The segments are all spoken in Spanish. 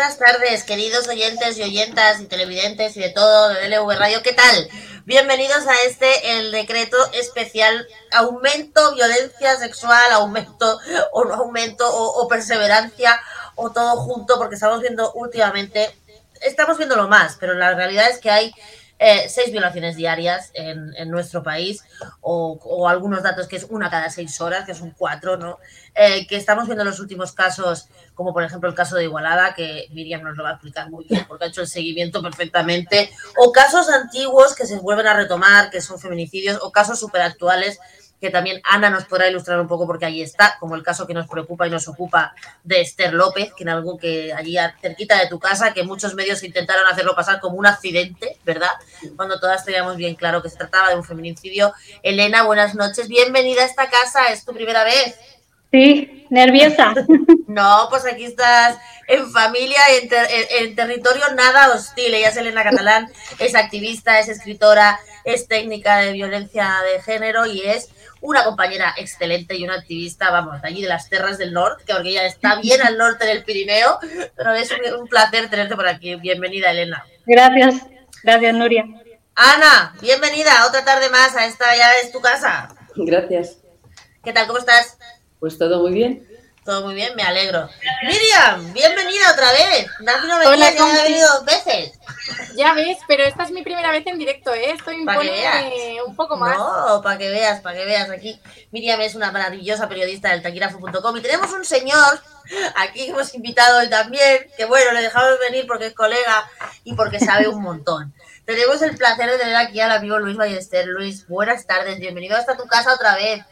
buenas tardes, queridos oyentes y oyentas y televidentes y de todo de DLV Radio. ¿Qué tal? Bienvenidos a este, el decreto especial aumento, violencia sexual, aumento o no aumento o, perseverancia o todo junto porque estamos viendo últimamente, estamos viéndolo más, pero la realidad es que hay eh, seis violaciones diarias en, nuestro país, o, o, algunos datos que es una cada seis horas, que son cuatro, ¿no? Eh, que estamos viendo los últimos casos, como por ejemplo el caso de Igualada, que Miriam nos lo va a explicar muy bien, porque ha hecho el seguimiento perfectamente, o casos antiguos que se vuelven a retomar, que son feminicidios, o casos superactuales que también Ana nos podrá ilustrar un poco porque ahí está, como el caso que nos preocupa y nos ocupa de Esther López, que en algo que allí cerquita de tu casa, que muchos medios intentaron hacerlo pasar como un accidente, ¿verdad? Cuando todas teníamos bien claro que se trataba de un feminicidio. Elena, buenas noches, bienvenida a esta casa, ¿es tu primera vez? Sí, nerviosa. No, pues aquí estás en familia, en, ter en, territorio nada hostil. Ella es Elena Catalán, es activista, es escritora, es técnica de violencia de género y es una compañera excelente y una activista, vamos, de allí de las tierras del norte, que porque ella está bien al norte del Pirineo, pero es un, un placer tenerte por aquí. Bienvenida, Elena. Gracias, gracias, Nuria. Ana, bienvenida otra tarde más a esta, ya es tu casa. Gracias. ¿Qué tal? ¿Cómo estás? Pues todo muy bien. Todo muy bien, me alegro. Miriam, bienvenida otra vez. Nadie no venía, ya ha venido dos veces. Ya ves, pero esta es mi primera vez en directo, ¿eh? Esto impone un poco más. No, para que veas, para que veas aquí. Miriam es una maravillosa periodista del taquirazo.com y tenemos un señor aquí que hemos invitado hoy también, que bueno, le dejamos venir porque es colega y porque sabe un montón. Tenemos el placer de tener aquí al amigo Luis Ballester. Luis, buenas tardes, bienvenido hasta tu casa otra vez.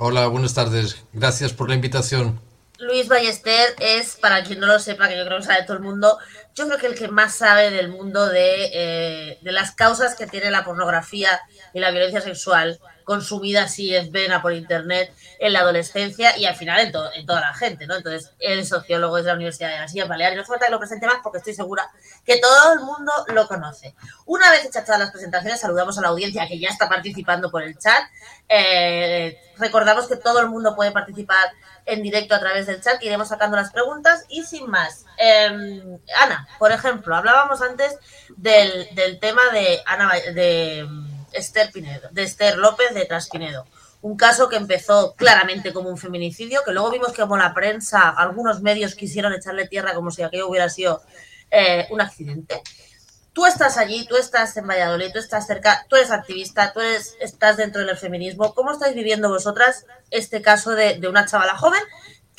Hola, buenas tardes. Gracias por la invitación. Luis Ballester es, para quien no lo sepa, que yo creo que sabe todo el mundo, yo creo que el que más sabe del mundo de, eh, de las causas que tiene la pornografía y la violencia sexual consumida así es vena por internet en la adolescencia y al final en, to en toda la gente, ¿no? Entonces, es sociólogo es de la Universidad de las Islas Baleares. No hace falta que lo presente más porque estoy segura que todo el mundo lo conoce. Una vez hechas todas las presentaciones, saludamos a la audiencia que ya está participando por el chat. Eh, recordamos que todo el mundo puede participar en directo a través del chat, iremos sacando las preguntas y sin más. Eh, Ana, por ejemplo, hablábamos antes del, del tema de Ana de Esther Pinedo, de Esther López de Traspinedo. Un caso que empezó claramente como un feminicidio, que luego vimos que como la prensa, algunos medios quisieron echarle tierra como si aquello hubiera sido eh, un accidente. Tú estás allí, tú estás en Valladolid, tú estás cerca, tú eres activista, tú eres, estás dentro del feminismo. ¿Cómo estáis viviendo vosotras este caso de, de una chavala joven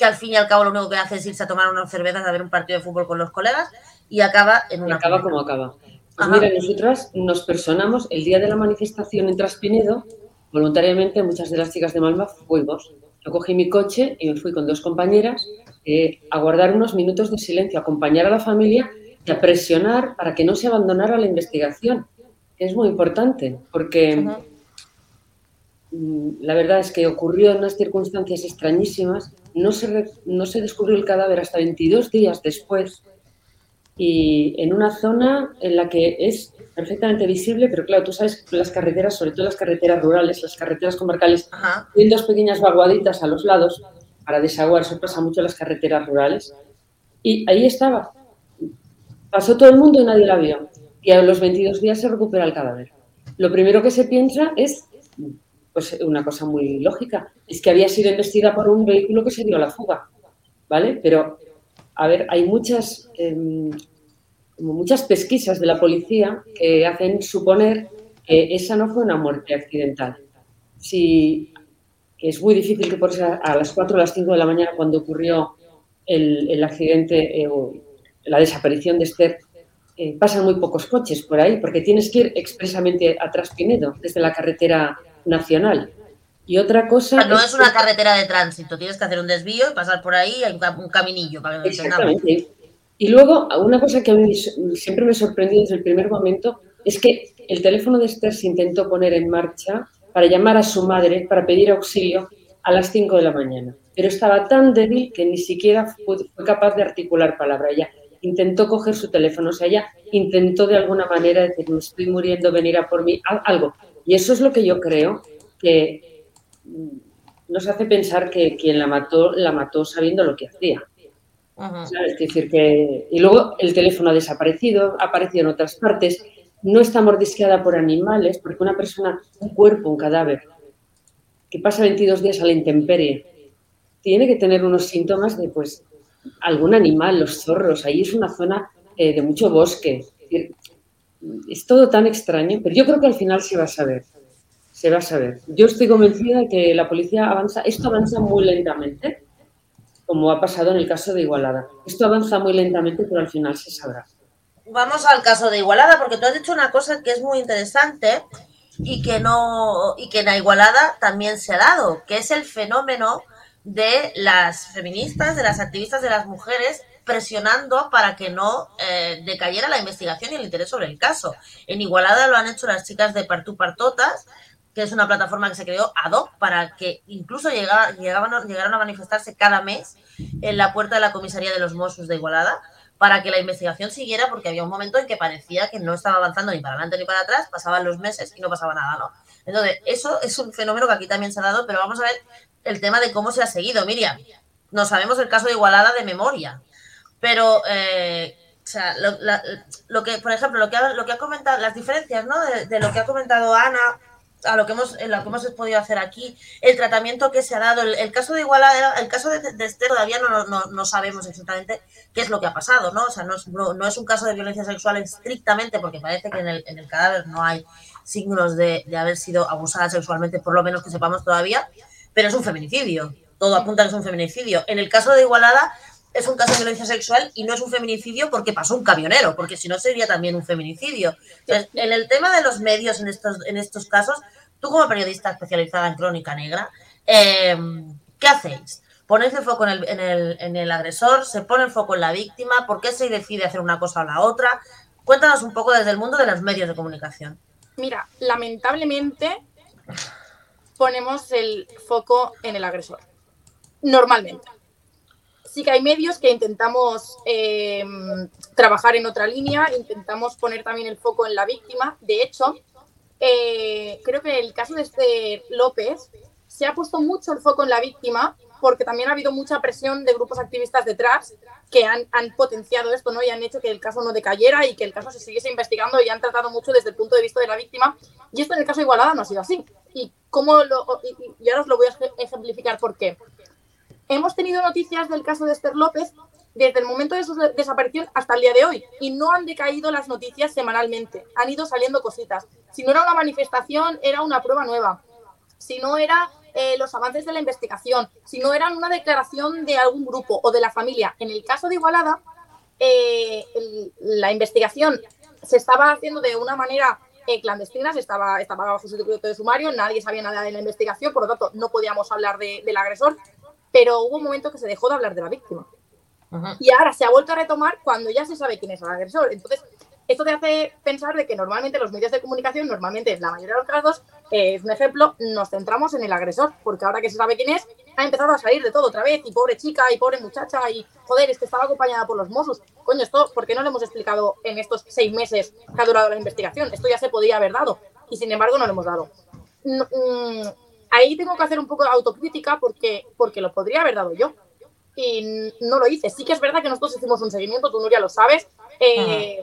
que al fin y al cabo lo único que hace es irse a tomar unas cervezas a ver un partido de fútbol con los colegas y acaba en una... Y acaba como acaba. Pues mira, nosotras nos personamos el día de la manifestación en Traspinedo, voluntariamente muchas de las chicas de Malma fuimos. Yo cogí mi coche y me fui con dos compañeras eh, a guardar unos minutos de silencio, a acompañar a la familia y a presionar para que no se abandonara la investigación. Es muy importante porque -huh. la verdad es que ocurrió en unas circunstancias extrañísimas. No se, no se descubrió el cadáver hasta 22 días después y en una zona en la que es perfectamente visible, pero claro, tú sabes que las carreteras, sobre todo las carreteras rurales, las carreteras comarcales, tienen dos pequeñas vaguaditas a los lados para desaguar, eso pasa mucho en las carreteras rurales. Y ahí estaba. Pasó todo el mundo y nadie la vio. Y a los 22 días se recupera el cadáver. Lo primero que se piensa es, pues una cosa muy lógica, es que había sido investida por un vehículo que se dio a la fuga. ¿Vale? Pero, a ver, hay muchas, em, como muchas pesquisas de la policía que hacen suponer que esa no fue una muerte accidental. Si es muy difícil que por a las 4 o las 5 de la mañana cuando ocurrió el, accidente eh, o la desaparición de Esther, eh, pasan muy pocos coches por ahí, porque tienes que ir expresamente a Traspinedo, desde la carretera nacional. Y otra cosa... no es, una carretera de tránsito, tienes que hacer un desvío y pasar por ahí, hay un caminillo para que Exactamente. Y luego, una cosa que a mí siempre me sorprendió desde el primer momento es que el teléfono de Esther se intentó poner en marcha para llamar a su madre, para pedir auxilio a las 5 de la mañana. Pero estaba tan débil que ni siquiera fue, capaz de articular palabra. Ella intentó coger su teléfono, o sea, ella intentó de alguna manera decir, me estoy muriendo, venir a por mí, algo. Y eso es lo que yo creo que nos hace pensar que quien la mató, la mató sabiendo lo que hacía. Es decir, que. Y luego el teléfono ha desaparecido, ha aparecido en otras partes no está mordisqueada por animales, porque una persona, un cuerpo, un cadáver, que pasa 22 días a la intemperie, tiene que tener unos síntomas de, pues, algún animal, los zorros. Ahí es una zona eh, de mucho bosque. Es todo tan extraño, pero yo creo que al final se va a saber. Se va a saber. Yo estoy convencida de que la policía avanza, esto avanza muy lentamente, como ha pasado en el caso de Igualada. Esto avanza muy lentamente, pero al final se sabrá vamos al caso de Igualada, porque tú has dicho una cosa que es muy interesante y que no y que en la Igualada también se ha dado, que es el fenómeno de las feministas, de las activistas, de las mujeres presionando para que no eh, decayera la investigación y el interés sobre el caso. En Igualada lo han hecho las chicas de Partú Partotas, que es una plataforma que se creó ad hoc para que incluso llegaban, llegaran a manifestarse cada mes en la puerta de la comisaría de los Mossos de Igualada para que la investigación siguiera, porque había un momento en que parecía que no estaba avanzando ni para adelante ni para atrás, pasaban los meses y no pasaba nada, ¿no? Entonces, eso es un fenómeno que aquí también se ha dado, pero vamos a ver el tema de cómo se ha seguido. Miriam, no sabemos el caso de Igualada de memoria, pero, eh, o sea, lo, que, por ejemplo, lo que ha, lo que ha comentado, las diferencias, ¿no? de lo que ha comentado Ana a lo que hemos, lo que hemos podido hacer aquí, el tratamiento que se ha dado, el, caso de Igualada, el caso de, Esther todavía no, no, no, sabemos exactamente qué es lo que ha pasado, ¿no? O sea, no es, no, es un caso de violencia sexual estrictamente, porque parece que en el, en el cadáver no hay signos de, de, haber sido abusada sexualmente, por lo menos que sepamos todavía, pero es un feminicidio. Todo apunta a que es un feminicidio. En el caso de Igualada, es un caso de violencia sexual y no es un feminicidio porque pasó un camionero, porque si no sería también un feminicidio. en el tema de los medios en estos, en estos casos, tú como periodista especializada en crónica negra, eh, ¿qué hacéis? ¿Ponéis el foco en el, en, el, en el agresor? ¿Se pone el foco en la víctima? ¿Por qué se decide hacer una cosa o la otra? Cuéntanos un poco desde el mundo de los medios de comunicación. Mira, lamentablemente ponemos el foco en el agresor. Normalmente sí que hay medios que intentamos eh, trabajar en otra línea, intentamos poner también el foco en la víctima. De hecho, eh, creo que el caso de este López se ha puesto mucho el foco en la víctima porque también ha habido mucha presión de grupos activistas detrás que han, potenciado esto ¿no? y han hecho que el caso no decayera y que el caso se siguiese investigando y han tratado mucho desde el punto de vista de la víctima. Y esto en el caso de Igualada no ha sido así. ¿Y, cómo lo, y ahora os lo voy a ejemplificar por qué. Hemos tenido noticias del caso de Esther López desde el momento de su desaparición hasta el día de hoy y no han decaído las noticias semanalmente. Han ido saliendo cositas. Si no era una manifestación, era una prueba nueva. Si no era eh, los avances de la investigación, si no era una declaración de algún grupo o de la familia. En el caso de Igualada, eh, la investigación se estaba haciendo de una manera eh, clandestina, se estaba, estaba bajo secreto de sumario, nadie sabía nada de la investigación, por lo tanto no podíamos hablar del agresor pero hubo un momento que se dejó de hablar de la víctima. Y ahora se ha vuelto a retomar cuando ya se sabe quién es el agresor. Entonces, esto te hace pensar de que normalmente los medios de comunicación, normalmente en la mayoría de los casos, eh, es un ejemplo, nos centramos en el agresor, porque ahora que se sabe quién es, ha empezado a salir de todo otra vez, y pobre chica, y pobre muchacha, y joder, es que estaba acompañada por los Mossos. Coño, esto, ¿por qué no lo hemos explicado en estos seis meses que ha durado la investigación? Esto ya se podía haber dado, y sin embargo no lo hemos dado. Mm, ahí tengo que hacer un poco de autocrítica porque, porque lo podría haber dado yo. Y no lo hice. Sí que es verdad que nosotros hicimos un seguimiento, tú Nuria lo sabes. Eh,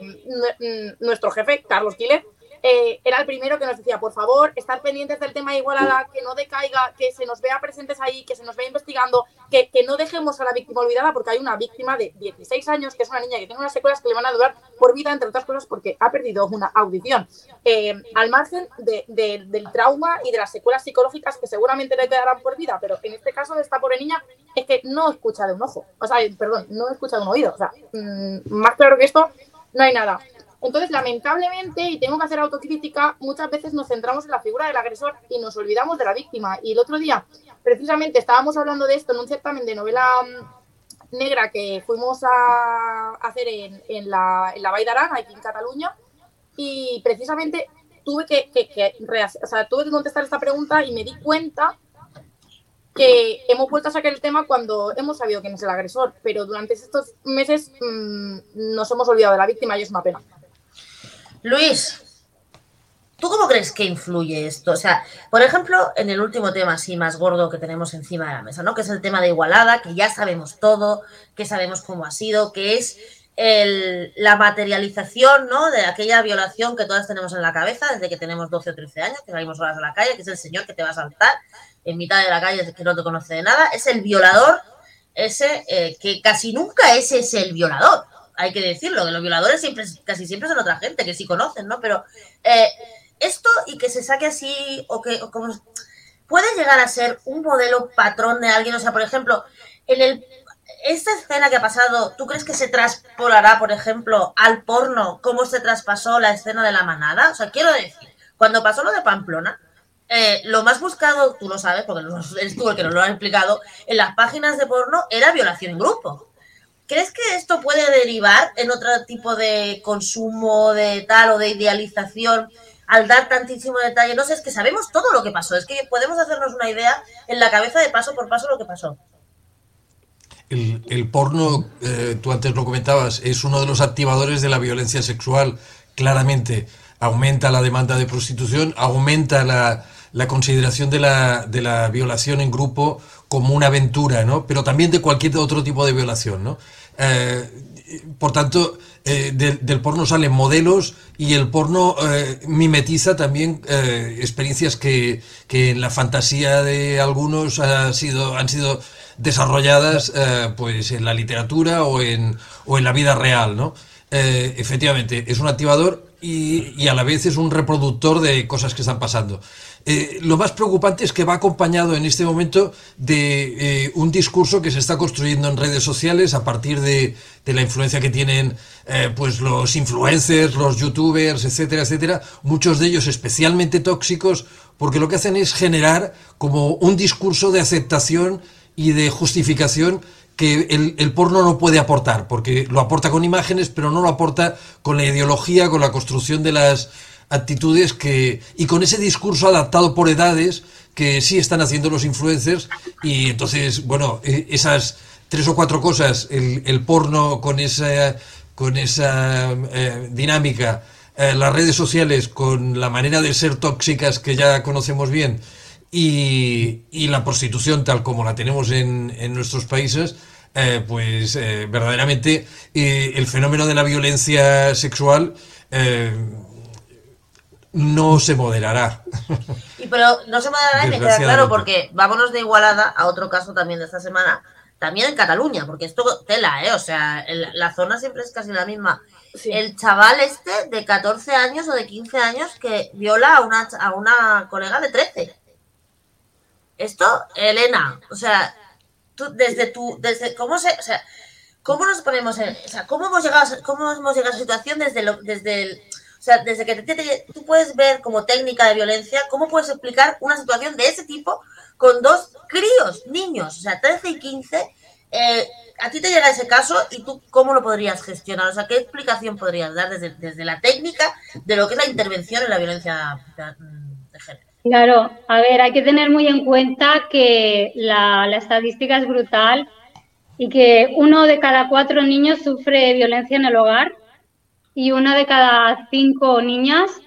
nuestro jefe, Carlos Quiles, eh, era el primero que nos decía, por favor, estar pendientes del tema de Igualada, que no decaiga, que se nos vea presentes ahí, que se nos vea investigando, que, que, no dejemos a la víctima olvidada, porque hay una víctima de 16 años, que es una niña que tiene unas secuelas que le van a durar por vida, entre otras cosas, porque ha perdido una audición. Eh, al margen de, del trauma y de las secuelas psicológicas que seguramente le quedarán por vida, pero en este caso de esta pobre niña es que no escucha de un ojo, o sea, perdón, no escucha de un oído, o sea, mmm, más claro que esto, no hay nada. Entonces, lamentablemente, y tengo que hacer autocrítica, muchas veces nos centramos en la figura del agresor y nos olvidamos de la víctima. Y el otro día, precisamente, estábamos hablando de esto en un certamen de novela mm, negra que fuimos a hacer en, la, en la d'Aran, aquí en Cataluña, y precisamente tuve que, tuve que contestar esta pregunta y me di cuenta que hemos vuelto a sacar el tema cuando hemos sabido quién es el agresor, pero durante estos meses mmm, nos hemos olvidado de la víctima y es una pena. Luis, ¿tú cómo crees que influye esto? O sea, por ejemplo, en el último tema así más gordo que tenemos encima de la mesa, ¿no? Que es el tema de Igualada, que ya sabemos todo, que sabemos cómo ha sido, que es la materialización, ¿no? De aquella violación que todas tenemos en la cabeza desde que tenemos 12 o 13 años, que salimos horas a la calle, que es el señor que te va a saltar en mitad de la calle que no te conoce de nada, es el violador, ese eh, que casi nunca ese es el violador hay que decirlo, que los violadores siempre, casi siempre son otra gente que sí conocen, ¿no? Pero eh, esto y que se saque así, o que como, puede llegar a ser un modelo patrón de alguien, o sea, por ejemplo, en el esta escena que ha pasado, ¿tú crees que se traspolará, por ejemplo, al porno, cómo se traspasó la escena de la manada? O sea, quiero decir, cuando pasó lo de Pamplona, eh, lo más buscado, tú lo sabes, porque eres tú el que nos lo ha explicado, en las páginas de porno era violación en grupo. ¿Crees que esto puede derivar en otro tipo de consumo de tal o de idealización al dar tantísimo detalle? No sé, es que sabemos todo lo que pasó, es que podemos hacernos una idea en la cabeza de paso por paso lo que pasó. El, porno, eh, tú antes lo comentabas, es uno de los activadores de la violencia sexual, claramente. Aumenta la demanda de prostitución, aumenta la, la consideración de la, de la violación en grupo como una aventura, ¿no? Pero también de cualquier otro tipo de violación, ¿no? Eh, por tanto, eh, del porno salen modelos y el porno eh, mimetiza también experiencias que, que, en la fantasía de algunos ha sido, han sido desarrolladas pues en la literatura o en, o en la vida real, ¿no? efectivamente, es un activador y, y, a la vez es un reproductor de cosas que están pasando. Eh, lo más preocupante es que va acompañado en este momento de eh, un discurso que se está construyendo en redes sociales a partir de, la influencia que tienen eh, pues los influencers, los youtubers, etcétera, etcétera, muchos de ellos especialmente tóxicos, porque lo que hacen es generar como un discurso de aceptación y de justificación que el, el, porno no puede aportar, porque lo aporta con imágenes, pero no lo aporta con la ideología, con la construcción de las actitudes que y con ese discurso adaptado por edades que sí están haciendo los influencers y entonces bueno e, esas tres o cuatro cosas el, el porno con esa con esa eh, dinámica eh, las redes sociales con la manera de ser tóxicas que ya conocemos bien y, y la prostitución tal como la tenemos en, en nuestros países eh, pues verdaderamente el fenómeno de la violencia sexual no se moderará. Y pero no se moderará y me queda claro porque vámonos de Igualada a otro caso también de esta semana, también en Cataluña, porque esto tela, ¿eh? O sea, la zona siempre es casi la misma. El chaval este de 14 años o de 15 años que viola a una, a una colega de 13. Esto, Elena, o sea, tú desde tu, desde, ¿cómo se, o sea, cómo nos ponemos en, o sea, cómo hemos llegado, cómo hemos llegado a esa situación desde lo, desde el, o sea, desde que te, tú puedes ver como técnica de violencia, ¿cómo puedes explicar una situación de ese tipo con dos críos, niños, o sea, 13 y 15? Eh, a ti te llega ese caso y tú cómo lo podrías gestionar, o sea, ¿qué explicación podrías dar desde, desde la técnica de lo que es la intervención en la violencia de género? Claro, a ver, hay que tener muy en cuenta que la, la estadística es brutal y que uno de cada cuatro niños sufre violencia en el hogar y una de cada cinco niñas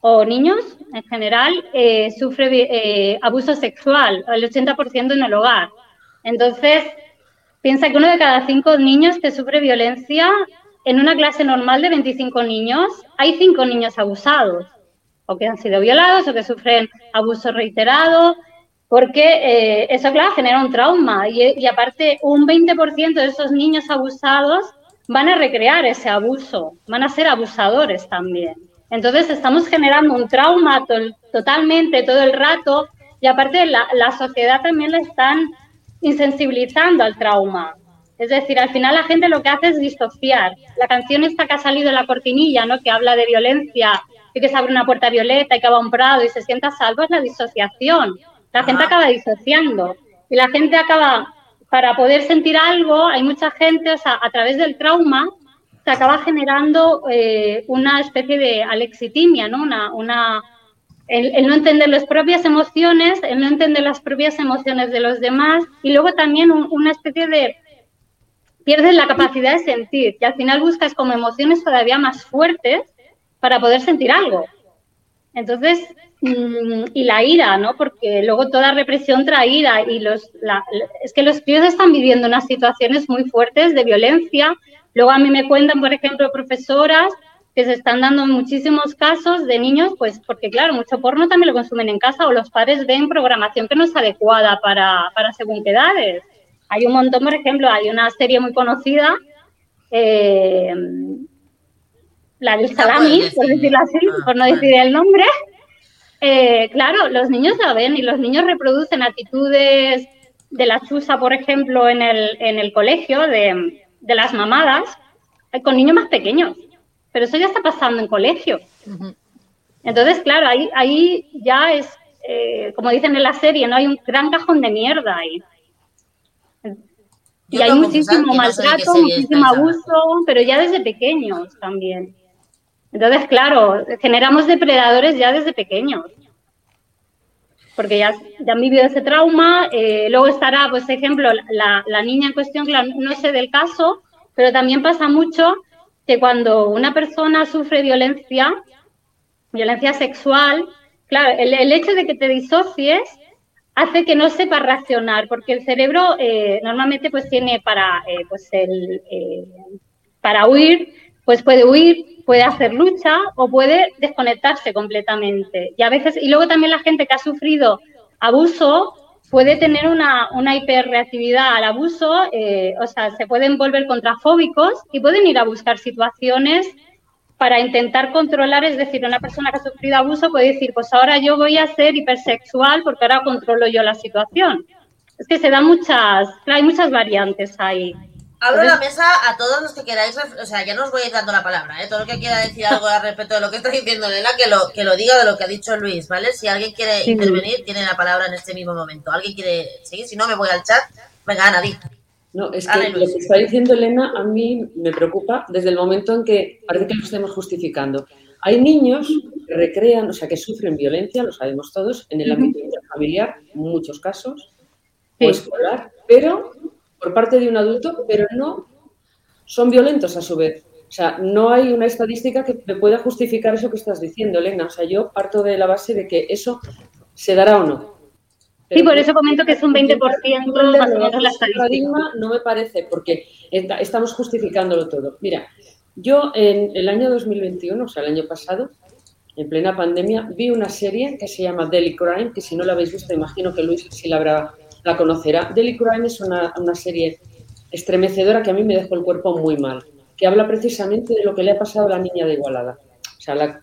o niños en general eh, sufre eh, abuso sexual, el 80% en el hogar. Entonces, piensa que uno de cada cinco niños que sufre violencia en una clase normal de 25 niños, hay cinco niños abusados, o que han sido violados, o que sufren abuso reiterado, porque eh, eso, claro, genera un trauma. Y, y aparte, un 20% de esos niños abusados van a recrear ese abuso, van a ser abusadores también. Entonces estamos generando un trauma totalmente todo el rato y aparte la, la sociedad también le están insensibilizando al trauma. Es decir, al final la gente lo que hace es disociar. La canción esta que ha salido en la cortinilla, ¿no? que habla de violencia y que se abre una puerta violeta y que va a un prado y se sienta salvo, es la disociación. La gente acaba disociando y la gente acaba, para poder sentir algo, hay mucha gente, o sea, a través del trauma, se acaba generando eh, una especie de alexitimia, ¿no? Una, una, el, no entender las propias emociones, el no entender las propias emociones de los demás y luego también una especie de pierdes la capacidad de sentir y al final buscas como emociones todavía más fuertes para poder sentir algo. Entonces, mm, y la ira, ¿no? Porque luego toda represión trae ira y los, es que los críos están viviendo unas situaciones muy fuertes de violencia, Luego a mí me cuentan, por ejemplo, profesoras que se están dando muchísimos casos de niños, pues porque claro, mucho porno también lo consumen en casa o los padres ven programación que no es adecuada para, para según qué edades. Hay un montón, por ejemplo, hay una serie muy conocida, eh, la del salami, por decirlo así, ah, por no decir el nombre. Eh, claro, los niños la ven y los niños reproducen actitudes de la chusa, por ejemplo, en el, en el colegio, de de las mamadas eh, con niños más pequeños. Pero eso ya está pasando en colegio. Entonces, claro, ahí, ahí ya es, eh, como dicen en la serie, no hay un gran cajón de mierda ahí. y hay muchísimo maltrato, muchísimo abuso, pero ya desde pequeños también. Entonces, claro, generamos depredadores ya desde pequeños. Porque ya, ya han vivido ese trauma. Eh, luego estará, pues, ejemplo, la, la niña en cuestión, claro, no sé del caso, pero también pasa mucho que cuando una persona sufre violencia, violencia sexual, claro, el, hecho de que te disocies hace que no sepa reaccionar, porque el cerebro eh, normalmente pues tiene para, eh, pues el, eh, para huir, pues puede huir, puede hacer lucha o puede desconectarse completamente. Y a veces, y luego también la gente que ha sufrido abuso puede tener una, una hiperreactividad al abuso, eh, o sea, se pueden volver contrafóbicos y pueden ir a buscar situaciones para intentar controlar, es decir, una persona que ha sufrido abuso puede decir, pues ahora yo voy a ser hipersexual porque ahora controlo yo la situación. Es que se dan muchas, hay muchas variantes ahí. Abro la mesa a todos los que queráis, o sea, ya no os voy a ir dando la palabra, ¿eh? Todo el que quiera decir algo al respecto de lo que está diciendo Elena, que lo, que lo diga de lo que ha dicho Luis, ¿vale? Si alguien quiere intervenir, tiene la palabra en este mismo momento. ¿Alguien quiere seguir? Si no, me voy al chat. Venga, Ana, di. No, es que lo que está diciendo Elena a mí me preocupa desde el momento en que parece que lo estemos justificando. Hay niños que recrean, o sea, que sufren violencia, lo sabemos todos, en el ámbito familiar, muchos casos, o escolar, pero por parte de un adulto, pero no son violentos a su vez. O sea, no hay una estadística que me pueda justificar eso que estás diciendo, Elena. O sea, yo parto de la base de que eso se dará o no. sí, por eso comento que es un 20% más o menos la estadística. No me parece, porque estamos justificándolo todo. Mira, yo en el año 2021, o sea, el año pasado, en plena pandemia, vi una serie que se llama Daily Crime, que si no la habéis visto, imagino que Luis sí la habrá la conocerá. Daily Crime es una, serie estremecedora que a mí me dejó el cuerpo muy mal, que habla precisamente de lo que le ha pasado a la niña de Igualada. O sea,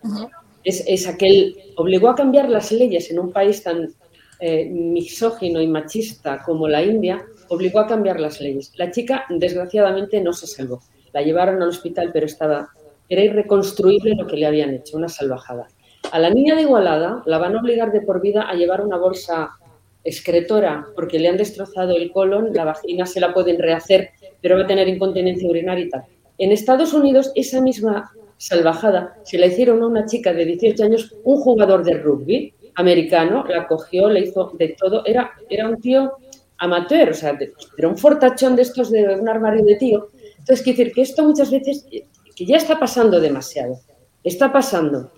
es, es, aquel, obligó a cambiar las leyes en un país tan eh, misógino y machista como la India, obligó a cambiar las leyes. La chica, desgraciadamente, no se salvó. La llevaron al hospital, pero estaba, era irreconstruible lo que le habían hecho, una salvajada. A la niña de Igualada la van a obligar de por vida a llevar una bolsa excretora porque le han destrozado el colon, la vagina se la pueden rehacer, pero va a tener incontinencia urinaria y tal. En Estados Unidos, esa misma salvajada se la hicieron a una chica de 18 años, un jugador de rugby, americano la cogió, le hizo de todo. Era, era un tío amateur, o sea, era un fortachón de estos de un armario de tío. Entonces, quiero decir que esto muchas veces, que ya está pasando demasiado, está pasando.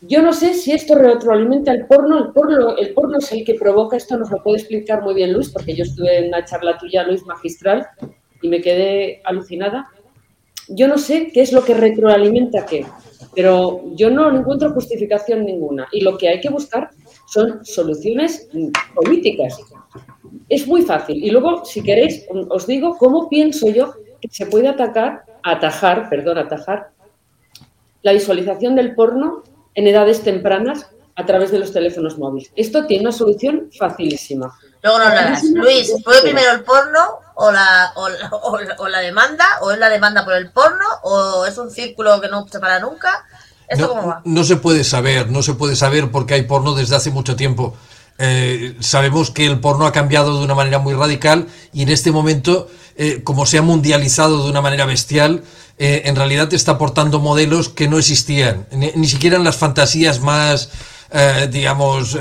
Yo no sé si esto retroalimenta el porno. El porno, es el que provoca esto, nos lo puede explicar muy bien Luis, porque yo estuve en una charla tuya, Luis, magistral, y me quedé alucinada. Yo no sé qué es lo que retroalimenta qué, pero yo no encuentro justificación ninguna. Y lo que hay que buscar son soluciones políticas. Es muy fácil. Y luego, si queréis, os digo cómo pienso yo que se puede atacar, atajar, perdón, atajar la visualización del porno en edades tempranas a través de los teléfonos móviles. Esto tiene una solución facilísima. Luego no hablarás. Luis, ¿fue primero el porno o la, o, la, demanda? ¿O es la demanda por el porno? ¿O es un círculo que no se para nunca? ¿Esto no, cómo va? no se puede saber, no se puede saber porque hay porno desde hace mucho tiempo. Eh, sabemos que el porno ha cambiado de una manera muy radical y en este momento, eh, como se ha mundializado de una manera bestial, eh, en realidad está aportando modelos que no existían, ni, siquiera en las fantasías más, digamos,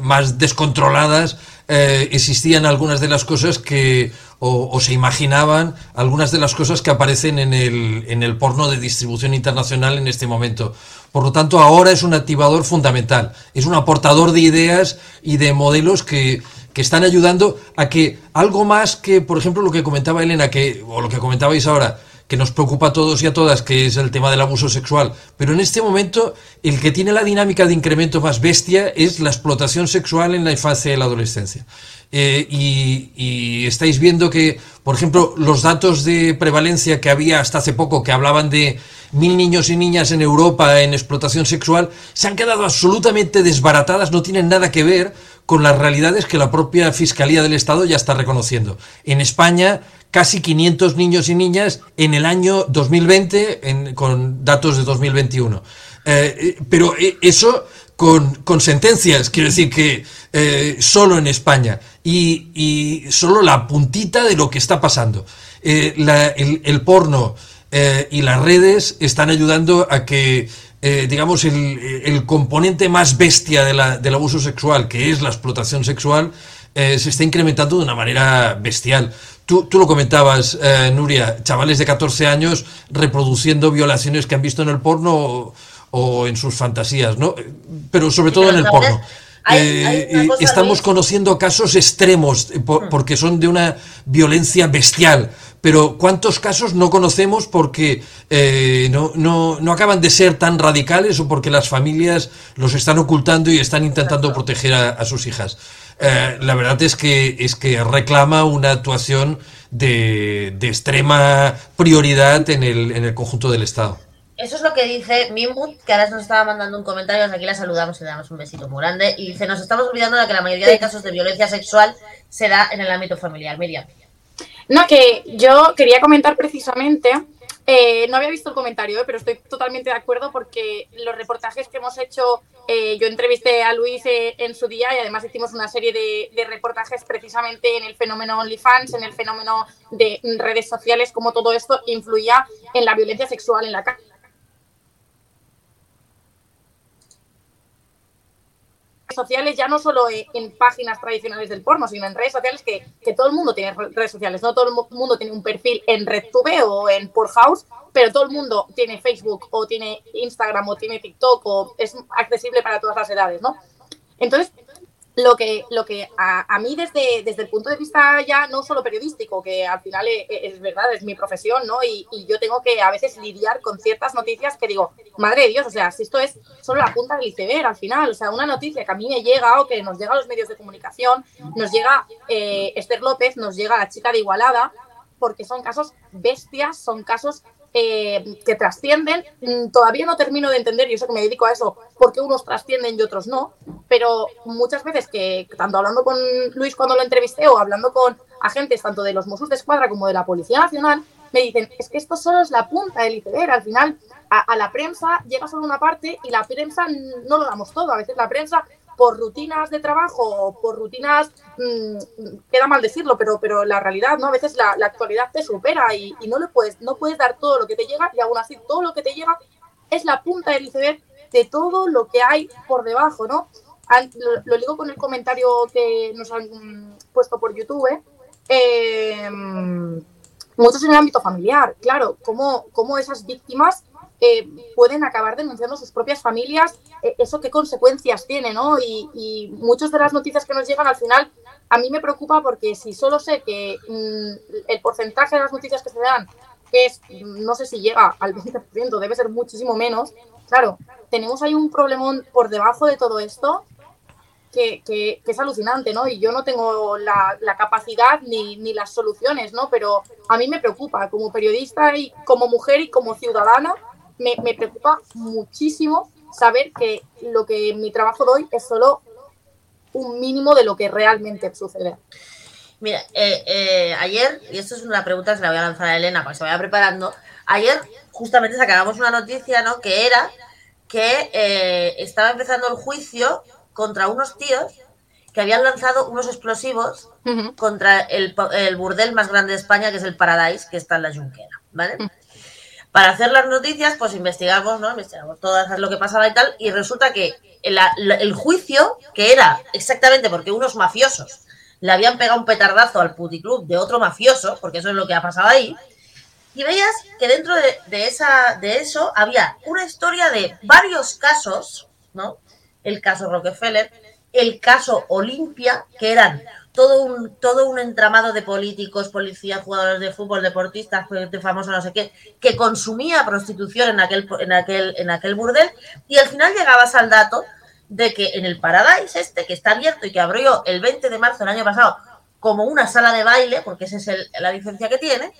más descontroladas. existían algunas de las cosas que, o, se imaginaban algunas de las cosas que aparecen en el, en el porno de distribución internacional en este momento. Por lo tanto, ahora es un activador fundamental, es un aportador de ideas y de modelos que, que están ayudando a que algo más que, por ejemplo, lo que comentaba Elena, que, o lo que comentabais ahora, que nos preocupa a todos y a todas, que es el tema del abuso sexual. Pero en este momento, el que tiene la dinámica de incremento más bestia es la explotación sexual en la infancia y la adolescencia. Eh, y, estáis viendo que, por ejemplo, los datos de prevalencia que había hasta hace poco, que hablaban de mil niños y niñas en Europa en explotación sexual, se han quedado absolutamente desbaratadas, no tienen nada que ver con las realidades que la propia Fiscalía del Estado ya está reconociendo. En España, casi 500 niños y niñas en el año 2020, con datos de 2021. Eh, eh, pero eso con, con, sentencias, quiero decir que eh, solo en España y, solo la puntita de lo que está pasando. Eh, el, porno eh, y las redes están ayudando a que, eh, digamos, el, el, componente más bestia de la, del abuso sexual, que es la explotación sexual, eh, se está incrementando de una manera bestial. Tú, tú lo comentabas, Nuria, chavales de 14 años reproduciendo violaciones que han visto en el porno. O, o en sus fantasías, ¿no? Pero sobre todo en el porno. Eh, estamos conociendo casos extremos eh, hmm. porque son de una violencia bestial, pero ¿cuántos casos no conocemos porque eh, no, no, no, acaban de ser tan radicales o porque las familias los están ocultando y están intentando proteger a, sus hijas? la verdad es que, es que reclama una actuación de, de extrema prioridad en el, en el conjunto del Estado. Eso es lo que dice Mimut, que ahora nos estaba mandando un comentario, aquí la saludamos y le damos un besito muy grande. Y dice, nos estamos olvidando de que la mayoría de casos de violencia sexual se da en el ámbito familiar. Miriam. No, que yo quería comentar precisamente, eh, no había visto el comentario, eh, pero estoy totalmente de acuerdo porque los reportajes que hemos hecho, eh, yo entrevisté a Luis en su día y además hicimos una serie de, de, reportajes precisamente en el fenómeno OnlyFans, en el fenómeno de redes sociales, cómo todo esto influía en la violencia sexual en la casa sociales, ya no solo en, páginas tradicionales del porno, sino en redes sociales que, que, todo el mundo tiene redes sociales. No todo el mundo tiene un perfil en RedTube o en Pornhouse, pero todo el mundo tiene Facebook o tiene Instagram o tiene TikTok o es accesible para todas las edades, ¿no? Entonces, lo que, lo que a, mí desde, desde el punto de vista ya no solo periodístico, que al final es, es verdad, es mi profesión, ¿no? Y, y, yo tengo que a veces lidiar con ciertas noticias que digo, madre de Dios, o sea, si esto es solo la punta del iceberg al final, o sea, una noticia que a mí me llega o que nos llega a los medios de comunicación, nos llega eh, Esther López, nos llega la chica de Igualada, porque son casos bestias, son casos eh, que trascienden. Mm, todavía no termino de entender, y sé que me dedico a eso, por qué unos trascienden y otros no, pero muchas veces que, tanto hablando con Luis cuando lo entrevisté o hablando con agentes tanto de los Mossos de Escuadra como de la Policía Nacional, me dicen, es que esto solo es la punta del iceberg, al final a, a la prensa llega solo una parte y la prensa no lo damos todo, a veces la prensa por rutinas de trabajo o por rutinas, mmm, queda mal decirlo, pero, pero la realidad, ¿no? A veces la, la actualidad te supera y, no le puedes, no puedes dar todo lo que te llega y aún así todo lo que te llega es la punta del iceberg de todo lo que hay por debajo, ¿no? lo, digo con el comentario que nos han puesto por YouTube, eh, muchos en el ámbito familiar, claro, cómo, cómo esas víctimas eh, pueden acabar denunciando sus propias familias, eh, eso qué consecuencias tiene, ¿no? Y, y, muchas de las noticias que nos llegan al final a mí me preocupa porque si solo sé que mm, el porcentaje de las noticias que se dan es, no sé si llega al 20%, debe ser muchísimo menos, claro, tenemos ahí un problemón por debajo de todo esto que, que, es alucinante, ¿no? Y yo no tengo la, la capacidad ni, ni, las soluciones, ¿no? Pero a mí me preocupa como periodista y como mujer y como ciudadana me, me, preocupa muchísimo saber que lo que mi trabajo doy es solo un mínimo de lo que realmente sucede. Mira, eh, eh, ayer, y esto es una pregunta que se la voy a lanzar a Elena para que se vaya preparando, ayer justamente sacábamos una noticia, ¿no? Que era que eh, estaba empezando el juicio contra unos tíos que habían lanzado unos explosivos uh -huh. contra el, el, burdel más grande de España, que es el Paradise, que está en la Junquera, ¿vale? Uh -huh. Para hacer las noticias, pues investigamos, ¿no? Investigamos todo lo que pasaba y tal, y resulta que el, el juicio, que era exactamente porque unos mafiosos le habían pegado un petardazo al puticlub de otro mafioso, porque eso es lo que ha pasado ahí, y veías que dentro de, de, esa, de eso había una historia de varios casos, ¿no? El caso Rockefeller, el caso Olimpia, que eran todo un, todo un entramado de políticos, policías, jugadores de fútbol, deportistas, de famosos, no sé qué, que consumía prostitución en aquel, en aquel, en aquel burdel, y al final llegabas al dato de que en el Paradise este, que está abierto y que abrió el 20 de marzo del año pasado como una sala de baile, porque esa es la licencia que tiene,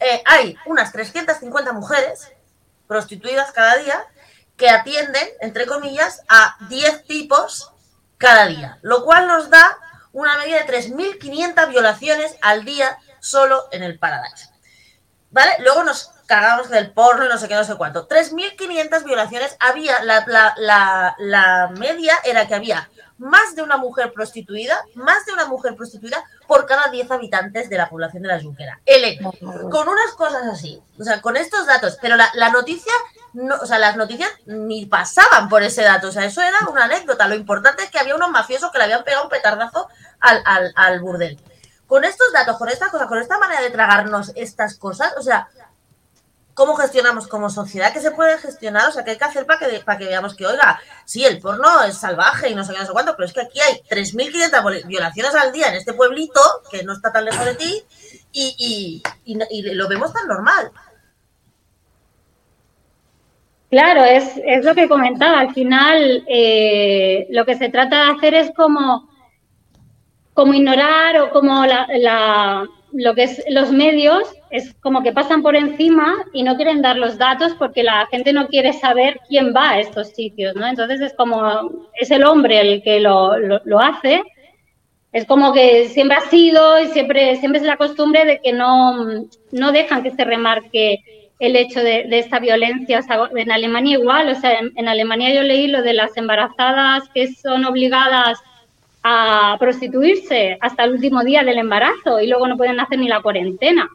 eh, hay unas 350 mujeres prostituidas cada día que atienden, entre comillas, a 10 tipos cada día, lo cual nos da una media de 3.500 violaciones al día solo en el Paradise. ¿Vale? Luego nos cagamos del porno y no sé qué, no sé cuánto. 3.500 violaciones había, la, la, la, la, media era que había más de una mujer prostituida, más de una mujer prostituida por cada 10 habitantes de la población de la Junquera. Con unas cosas así, o sea, con estos datos, pero la, la noticia, no, o sea, las noticias ni pasaban por ese dato, o sea, eso era una anécdota. Lo importante es que había unos mafiosos que le habían pegado un petardazo al, al, al burdel. Con estos datos, con estas cosas, con esta manera de tragarnos estas cosas, o sea, ¿cómo gestionamos como sociedad? ¿Qué se puede gestionar? O sea, ¿qué hay que hacer para que, para que veamos que, oiga, sí, el porno es salvaje y no sé qué, no sé cuánto, pero es que aquí hay 3.500 violaciones al día en este pueblito, que no está tan lejos de ti, y, y, y lo vemos tan normal. Claro, es, es lo que comentaba. Al final, eh, lo que se trata de hacer es como como ignorar o como la, la, lo que es los medios es como que pasan por encima y no quieren dar los datos porque la gente no quiere saber quién va a estos sitios, ¿no? Entonces es como, es el hombre el que lo, lo, lo hace, es como que siempre ha sido y siempre, siempre es la costumbre de que no, no dejan que se remarque el hecho de, de esta violencia. O sea, en Alemania igual, o sea, en, en Alemania yo leí lo de las embarazadas que son obligadas a prostituirse hasta el último día del embarazo y luego no pueden hacer ni la cuarentena,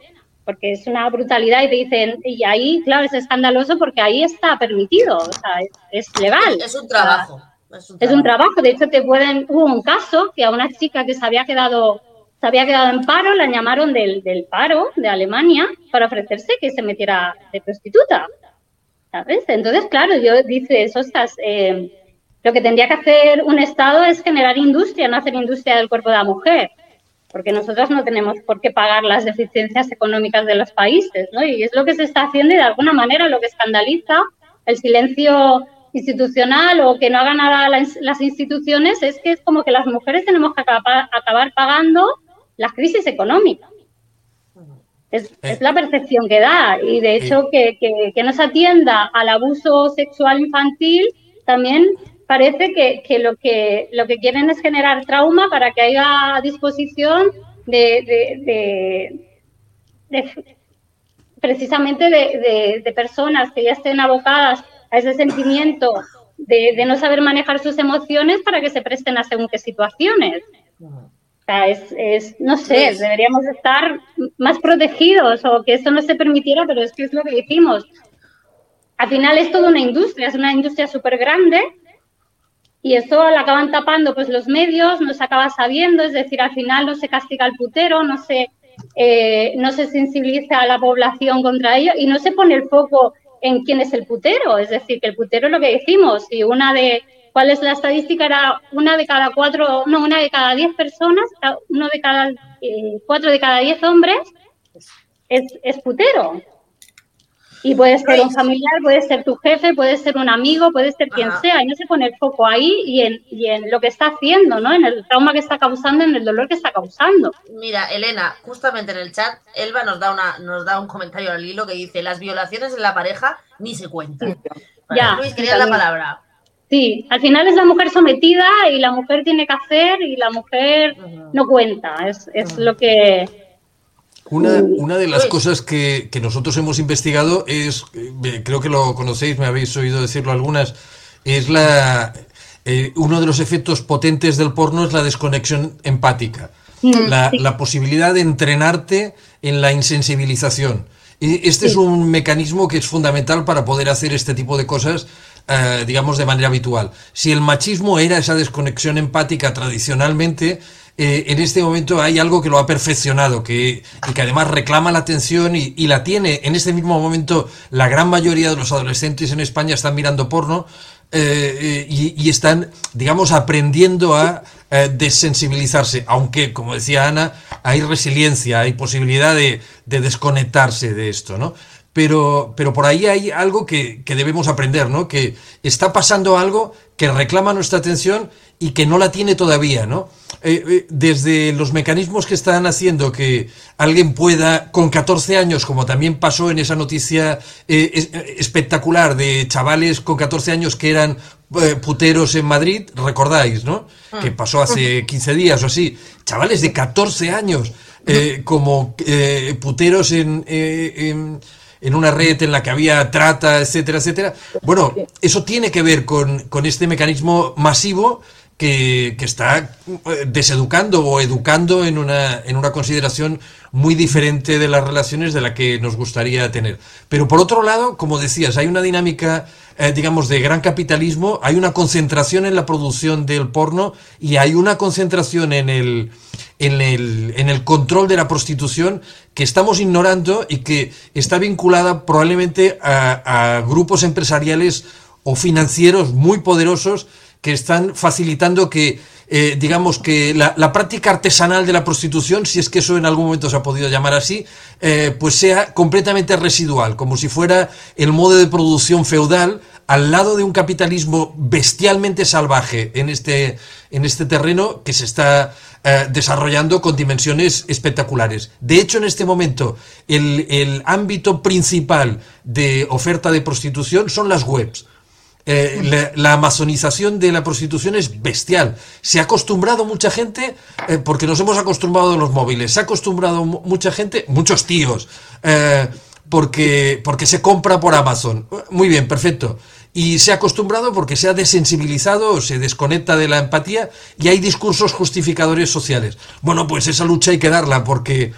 porque es una brutalidad y te dicen, y ahí, claro, es escandaloso porque ahí está permitido, o sea, es, es legal. Es un trabajo. O sea, es, un trabajo. es un trabajo, de hecho te pueden, hubo un caso que a una chica que se había quedado, se había quedado en paro, la llamaron del, paro de Alemania para ofrecerse que se metiera de prostituta, ¿sabes? Entonces, claro, yo dice, eso estás... Eh, lo que tendría que hacer un Estado es generar industria, no hacer industria del cuerpo de la mujer, porque nosotros no tenemos por qué pagar las deficiencias económicas de los países, ¿no? Y es lo que se está haciendo y de alguna manera lo que escandaliza el silencio institucional o que no hagan nada las, instituciones es que es como que las mujeres tenemos que acabar pagando las crisis económicas. Es, es, la percepción que da y de hecho que, que, que no se atienda al abuso sexual infantil también parece que, que, lo que lo que quieren es generar trauma para que haya disposición de, de, de, precisamente de, personas que ya estén abocadas a ese sentimiento de, no saber manejar sus emociones para que se presten a según qué situaciones. O sea, es, es, no sé, deberíamos estar más protegidos o que eso no se permitiera, pero es que es lo que decimos. Al final es toda una industria, es una industria súper grande y eso lo acaban tapando pues los medios, no se acaba sabiendo, es decir, al final no se castiga al putero, no se, eh, no se sensibiliza a la población contra ello y no se pone el foco en quién es el putero, es decir, que el putero es lo que decimos, y una de, ¿cuál es la estadística? Era una de cada cuatro, no, una de cada diez personas, uno de cada, eh, cuatro de cada diez hombres es, es putero. Y puede ser un familiar, puede ser tu jefe, puede ser un amigo, puede ser quien sea. Y no se pone el foco ahí y en, y en lo que está haciendo, ¿no? En el trauma que está causando, en el dolor que está causando. Mira, Elena, justamente en el chat, Elba nos da, una, nos da un comentario al hilo que dice: las violaciones en la pareja ni se cuentan. ya. Luis, quería la palabra. Sí, al final es la mujer sometida y la mujer tiene que hacer y la mujer no cuenta. Es, es lo que una, de las cosas que, nosotros hemos investigado es, eh, creo que lo conocéis, me habéis oído decirlo algunas, es la eh, uno de los efectos potentes del porno es la desconexión empática, mm, la, posibilidad de entrenarte en la insensibilización. Y este es un mecanismo que es fundamental para poder hacer este tipo de cosas, eh, digamos, de manera habitual. Si el machismo era esa desconexión empática tradicionalmente, eh, en este momento hay algo que lo ha perfeccionado que, y que además reclama la atención y, la tiene. En este mismo momento, la gran mayoría de los adolescentes en España están mirando porno eh, y, están, digamos, aprendiendo a desensibilizarse. Aunque, como decía Ana, hay resiliencia, hay posibilidad de, desconectarse de esto, ¿no? Pero, pero por ahí hay algo que, que, debemos aprender, ¿no? Que está pasando algo que reclama nuestra atención y que no la tiene todavía, ¿no? Eh, eh, desde los mecanismos que están haciendo que alguien pueda, con 14 años, como también pasó en esa noticia eh, espectacular de chavales con 14 años que eran puteros en Madrid, recordáis, ¿no? Ah. Que pasó hace 15 días o así. Chavales de 14 años como puteros en, en en una red en la que había trata, etcétera, etcétera. Bueno, eso tiene que ver con, con este mecanismo masivo que, está eh, deseducando o educando en una, en una consideración muy diferente de las relaciones de la que nos gustaría tener. Pero por otro lado, como decías, hay una dinámica, eh, digamos, de gran capitalismo, hay una concentración en la producción del porno y hay una concentración en el, en el, en el control de la prostitución que estamos ignorando y que está vinculada probablemente a, a grupos empresariales o financieros muy poderosos que están facilitando que, eh, digamos, que la, práctica artesanal de la prostitución, si es que eso en algún momento se ha podido llamar así, eh, pues sea completamente residual, como si fuera el modo de producción feudal al lado de un capitalismo bestialmente salvaje en este, en este terreno que se está eh, desarrollando con dimensiones espectaculares. De hecho, en este momento, el, el ámbito principal de oferta de prostitución son las webs. Eh, la, amazonización de la prostitución es bestial. Se ha acostumbrado mucha gente, eh, porque nos hemos acostumbrado a los móviles, se ha acostumbrado mucha gente, muchos tíos, eh, porque, porque se compra por Amazon. Muy bien, perfecto. Y se ha acostumbrado porque se ha desensibilizado, se desconecta de la empatía y hay discursos justificadores sociales. Bueno, pues esa lucha hay que darla porque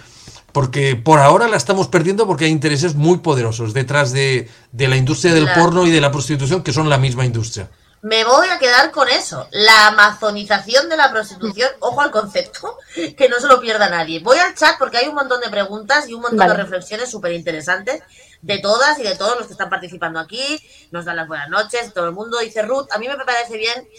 porque por ahora la estamos perdiendo porque hay intereses muy poderosos detrás de, la industria del porno y de la prostitución, que son la misma industria. Me voy a quedar con eso, la amazonización de la prostitución, ojo al concepto, que no se lo pierda nadie. Voy al chat porque hay un montón de preguntas y un montón de reflexiones súper interesantes de todas y de todos los que están participando aquí. Nos dan las buenas noches, todo el mundo dice Ruth, a mí me parece bien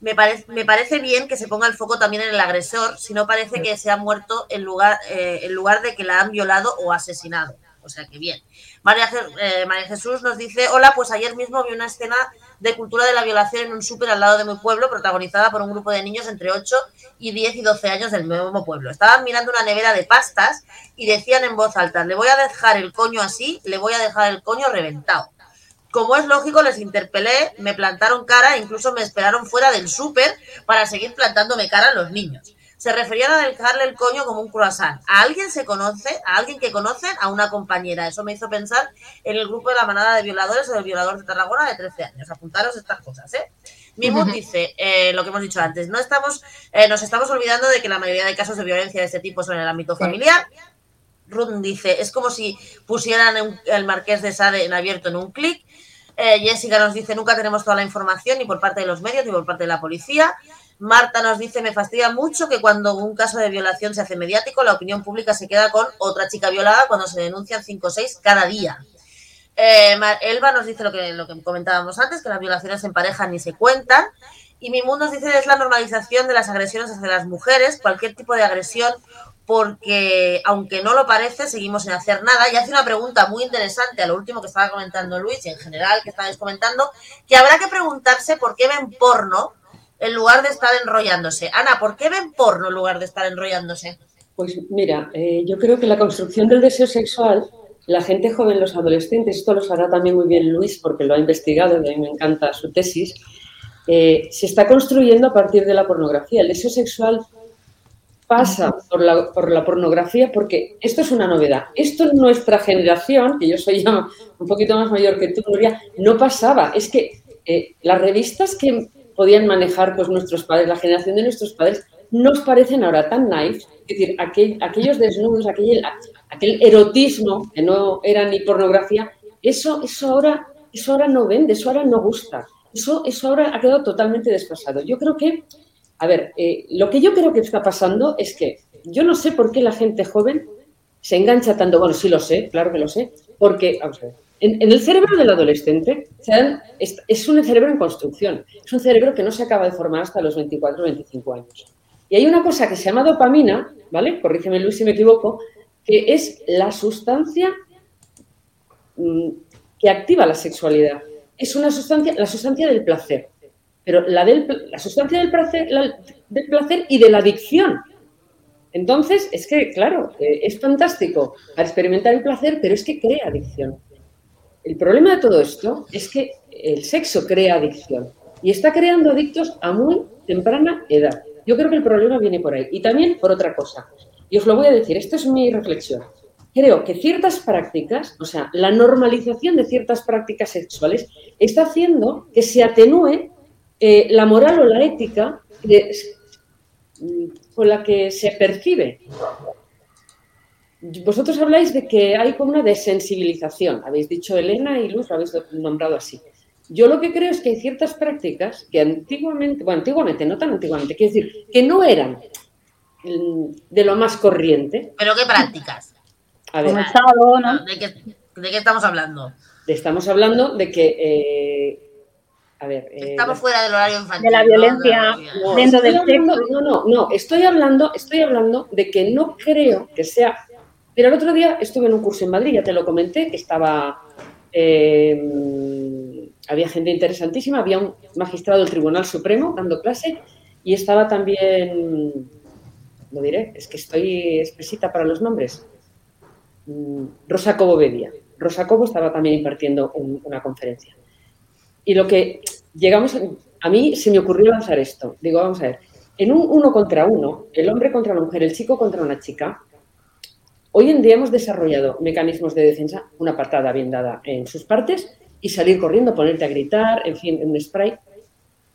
me, parece, me parece bien que se ponga el foco también en el agresor, si no parece que se ha muerto en lugar, eh, en lugar de que la han violado o asesinado. O sea que bien. María, eh, María, Jesús nos dice, hola, pues ayer mismo vi una escena de cultura de la violación en un súper al lado de mi pueblo, protagonizada por un grupo de niños entre 8 y 10 y 12 años del mismo pueblo. Estaban mirando una nevera de pastas y decían en voz alta, le voy a dejar el coño así, le voy a dejar el coño reventado. Como es lógico, les interpelé, me plantaron cara incluso me esperaron fuera del súper para seguir plantándome cara a los niños. Se referían a dejarle el coño como un croissant. ¿A alguien se conoce? ¿A alguien que conocen? A una compañera. Eso me hizo pensar en el grupo de la manada de violadores o del violador de Tarragona de 13 años. Apuntaros estas cosas, ¿eh? Mimut dice eh, lo que hemos dicho antes. No estamos, eh, nos estamos olvidando de que la mayoría de casos de violencia de este tipo son en el ámbito familiar. Ruth dice, es como si pusieran el Marqués de Sade en abierto en un clic. Eh, Jessica nos dice, nunca tenemos toda la información ni por parte de los medios ni por parte de la policía. Marta nos dice, me fastidia mucho que cuando un caso de violación se hace mediático, la opinión pública se queda con otra chica violada cuando se denuncian 5 o 6 cada día. Eh, Elba nos dice lo que, lo que comentábamos antes, que las violaciones en pareja ni se cuentan. Y mi nos dice es la normalización de las agresiones hacia las mujeres, cualquier tipo de agresión, porque aunque no lo parece, seguimos sin hacer nada. Y hace una pregunta muy interesante a lo último que estaba comentando Luis y en general que estabais comentando, que habrá que preguntarse por qué ven porno en lugar de estar enrollándose. Ana, ¿por qué ven porno en lugar de estar enrollándose? Pues mira, eh, yo creo que la construcción del deseo sexual la gente joven, los adolescentes, esto lo sabrá también muy bien Luis porque lo ha investigado, y a mí me encanta su tesis, eh, se está construyendo a partir de la pornografía. El deseo sexual pasa por la, por la, pornografía porque esto es una novedad. Esto en nuestra generación, que yo soy ya un poquito más mayor que tú, Nuria, no pasaba. Es que eh, las revistas que podían manejar pues, nuestros padres, la generación de nuestros padres, nos parecen ahora tan nice. Es decir, aquellos desnudos, aquel, aquel erotismo que no era ni pornografía, eso, eso, ahora, eso ahora no vende, eso ahora no gusta. Eso, eso ahora ha quedado totalmente desfasado. Yo creo que, a ver, eh, lo que yo creo que está pasando es que yo no sé por qué la gente joven se engancha tanto, bueno, sí lo sé, claro que lo sé, porque, vamos a ver, en, el cerebro del adolescente es, es, un cerebro en construcción, es un cerebro que no se acaba de formar hasta los 24 o 25 años. Y hay una cosa que se llama dopamina, ¿vale? Corrígeme Luis si me equivoco, que es la sustancia mm, que activa la sexualidad. Es una sustancia, la sustancia del placer, pero la, del, la sustancia del placer, del placer y de la adicción. Entonces, es que, claro, eh, es fantástico experimentar el placer, pero es que crea adicción. El problema de todo esto es que el sexo crea adicción y está creando adictos a muy temprana edad. Yo creo que el problema viene por ahí. Y también por otra cosa. Y os lo voy a decir, esto es mi reflexión. Creo que ciertas prácticas, o sea, la normalización de ciertas prácticas sexuales está haciendo que se atenúe eh, la moral o la ética con la que se percibe. Vosotros habláis de que hay como una desensibilización. Habéis dicho Elena y Luz, lo habéis nombrado así. Yo lo que creo es que hay ciertas prácticas que antiguamente, bueno, antiguamente, no tan antiguamente, quiero decir, que no eran de lo más corriente. ¿Pero qué prácticas? A ver, ¿no? ¿De, qué, estamos hablando? Estamos hablando de que... Eh, a ver, eh, estamos fuera del horario infantil. De la violencia dentro del sexo. No, no, no, estoy hablando, estoy hablando de que no creo que sea... Pero el otro día estuve en un curso en Madrid, ya te lo comenté, que estaba... Eh, había gente interesantísima, había un magistrado del Tribunal Supremo dando clase y estaba también lo diré, es que estoy expresita para los nombres. Mm, Rosa Cobo Bedia. Rosa Cobo estaba también impartiendo una conferencia. Y lo que llegamos, a mí se me ocurrió lanzar esto. Digo, vamos a ver, en un uno contra uno, el hombre contra la mujer, el chico contra una chica, hoy en día hemos desarrollado mecanismos de defensa, una patada bien dada en sus partes y salir corriendo, ponerte a gritar, en fin, un spray.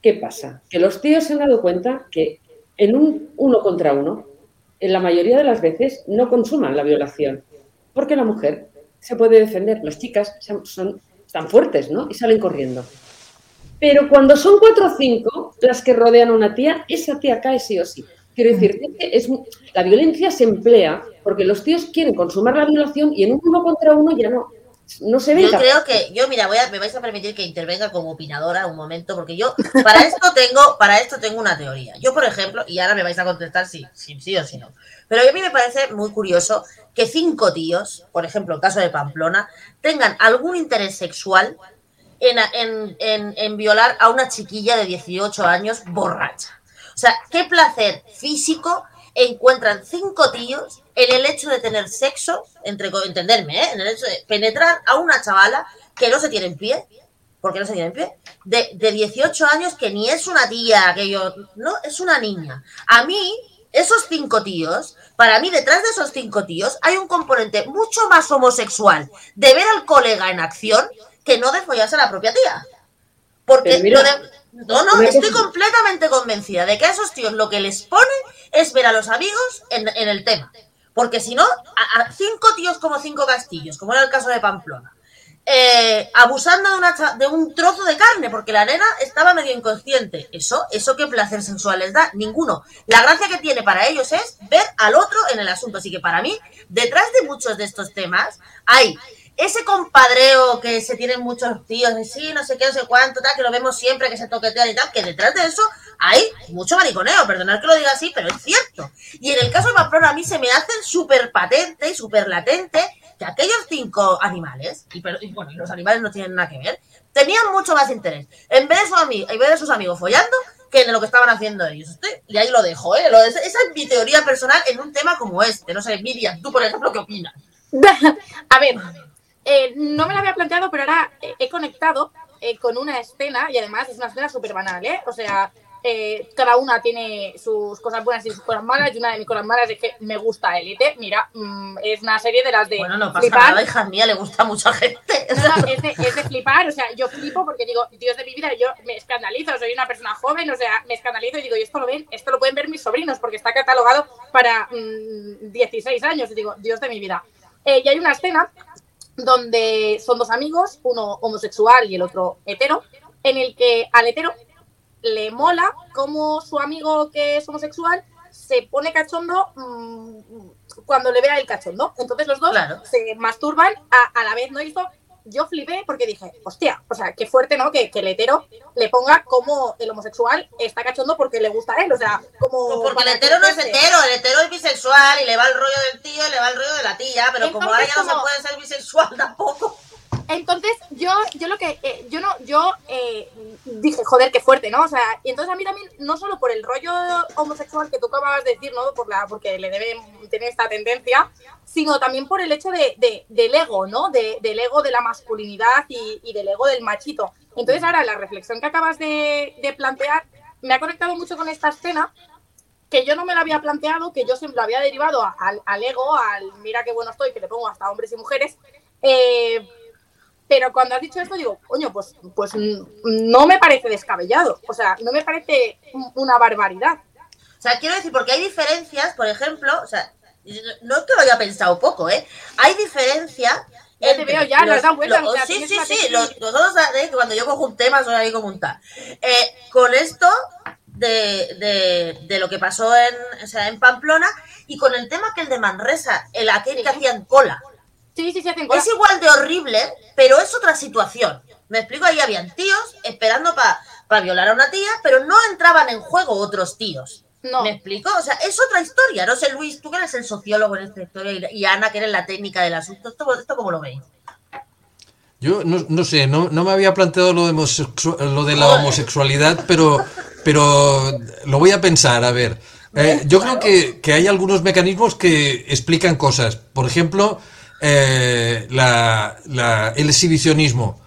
¿Qué pasa? Que los tíos se han dado cuenta que en un uno contra uno, en la mayoría de las veces no consuman la violación, porque la mujer se puede defender, las chicas son, tan fuertes, ¿no? Y salen corriendo. Pero cuando son cuatro o cinco las que rodean a una tía, esa tía cae sí o sí. Quiero decir, que es, la violencia se emplea porque los tíos quieren consumar la violación y en un uno contra uno ya no. No se ve. Yo creo que, yo mira, voy a, me vais a permitir que intervenga como opinadora un momento, porque yo para esto tengo, para esto tengo una teoría. Yo, por ejemplo, y ahora me vais a contestar si, si sí o si no. Pero a mí me parece muy curioso que cinco tíos, por ejemplo, el caso de Pamplona, tengan algún interés sexual en, en, en, en violar a una chiquilla de 18 años borracha. O sea, qué placer físico encuentran cinco tíos en el hecho de tener sexo, entre entenderme, ¿eh? en el hecho de penetrar a una chavala que no se tiene en pie, porque no se tiene en pie, de, de 18 años que ni es una tía, que yo, no, es una niña. A mí, esos cinco tíos, para mí detrás de esos cinco tíos hay un componente mucho más homosexual de ver al colega en acción que no de follarse a la propia tía. Porque no, no, estoy completamente convencida de que a esos tíos lo que les pone es ver a los amigos en, el tema. Porque si no, a, cinco tíos como cinco castillos, como era el caso de Pamplona, eh, abusando de, un trozo de carne, porque la nena estaba medio inconsciente. Eso, eso qué placer sexual les da, ninguno. La gracia que tiene para ellos es ver al otro en el asunto. Así que para mí, detrás de muchos de estos temas, hay ese compadreo que se tienen muchos tíos de sí, no sé qué, no sé cuánto, tal, que lo vemos siempre, que se toquetean y tal, que detrás de eso hay mucho mariconeo, perdonad que lo diga así, pero es cierto. Y en el caso de Pamplona a mí se me hace súper patente y súper latente que aquellos cinco animales, y, pero, bueno, los animales no tienen nada que ver, tenían mucho más interés en ver, a en ver a sus amigos follando que en lo que estaban haciendo ellos. Y ahí lo dejo, ¿eh? esa es mi teoría personal en un tema como este. No sé, Miriam, tú, por ejemplo, ¿qué opinas? a ver, eh, no me lo había planteado, pero ahora he conectado eh, con una escena, y además es una escena súper banal, ¿eh? O sea, eh, cada una tiene sus cosas buenas y sus cosas malas. Y una de mis cosas malas es que me gusta Elite. Mira, mm, es una serie de las de. Bueno, no pasa flipar. nada, hija mía, le gusta a mucha gente. No, es, de, flipar. O sea, yo flipo porque digo, Dios de mi vida, yo me escandalizo. Soy una persona joven, o sea, me escandalizo y digo, y esto lo ven, esto lo pueden ver mis sobrinos porque está catalogado para 16 mm, años. Y digo, Dios de mi vida. Eh, y hay una escena donde son dos amigos, uno homosexual y el otro hetero, en el que al hetero le mola como su amigo que es homosexual se pone cachondo mm, cuando le vea el cachondo. Entonces los dos se masturban a, la vez, ¿no? hizo yo flipé porque dije, hostia, o sea, qué fuerte, ¿no? Que, el hetero le ponga como el homosexual está cachondo porque le gusta a él, o sea, como... Pues porque el hetero no es hetero, el hetero es bisexual y le va el rollo del tío y le va el rollo de la tía, pero como ahora ya no se puede ser bisexual tampoco. Entonces, yo, yo lo que, eh, yo no, yo eh, dije, joder, qué fuerte, ¿no? O sea, y entonces a mí también, no solo por el rollo homosexual que tú acababas de decir, ¿no? Por la, porque le deben tener esta tendencia, sino también por el hecho de, de del ego, ¿no? De, del ego de la masculinidad y, y, del ego del machito. Entonces, ahora la reflexión que acabas de, de plantear me ha conectado mucho con esta escena que yo no me la había planteado, que yo siempre lo había derivado al, ego, al mira qué bueno estoy, que le pongo hasta hombres y mujeres. Eh, pero cuando has dicho esto, digo, coño, pues, pues no me parece descabellado. O sea, no me parece una barbaridad. O sea, quiero decir, porque hay diferencias, por ejemplo, o sea, no es que lo haya pensado poco, ¿eh? Hay diferencias. Ya te veo ya, nos dan vueltas. sí, sí, sí, los, nosotros que cuando yo cojo un tema soy ahí como un tal. Eh, con esto de, de, de, lo que pasó en, o sea, en Pamplona y con el tema que el de Manresa, el aquel que hacían cola. Sí, sí, sí, hacen Es igual de horrible, pero es otra situación. Me explico, ahí habían tíos esperando para violar a una tía, pero no entraban en juego otros tíos. No. ¿Me explico? O sea, es otra historia. No sé, Luis, tú que eres el sociólogo en esta historia y, Ana, que eres la técnica del asunto. ¿Esto, esto cómo lo veis? Yo no, sé, no, me había planteado lo de, lo de la homosexualidad, pero, pero lo voy a pensar, a ver. Eh, yo creo que, que hay algunos mecanismos que explican cosas. Por ejemplo, eh, la, el exhibicionismo.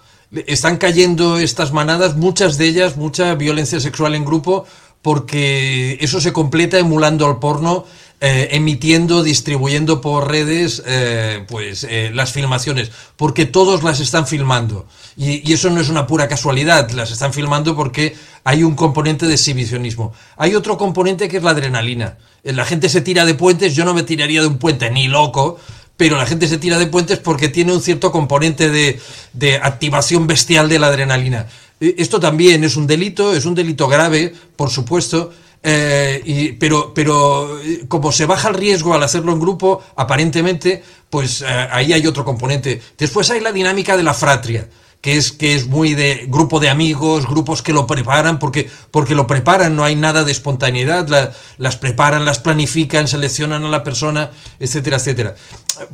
Están cayendo estas manadas, muchas de ellas, mucha violencia sexual en grupo, porque eso se completa emulando al porno, eh, emitiendo, distribuyendo por redes eh, pues las filmaciones, porque todos las están filmando. Y, y, eso no es una pura casualidad, las están filmando porque hay un componente de exhibicionismo. Hay otro componente que es la adrenalina. La gente se tira de puentes, yo no me tiraría de un puente ni loco, pero la gente se tira de puentes porque tiene un cierto componente de, activación bestial de la adrenalina. E, esto también es un delito, es un delito grave, por supuesto, eh, pero, pero eh, como se baja el riesgo al hacerlo en grupo, aparentemente, pues eh, ahí hay otro componente. Después hay la dinámica de la fratria que es, que es muy de grupo de amigos, grupos que lo preparan, porque, porque lo preparan, no hay nada de espontaneidad, las preparan, las planifican, seleccionan a la persona, etcétera, etcétera.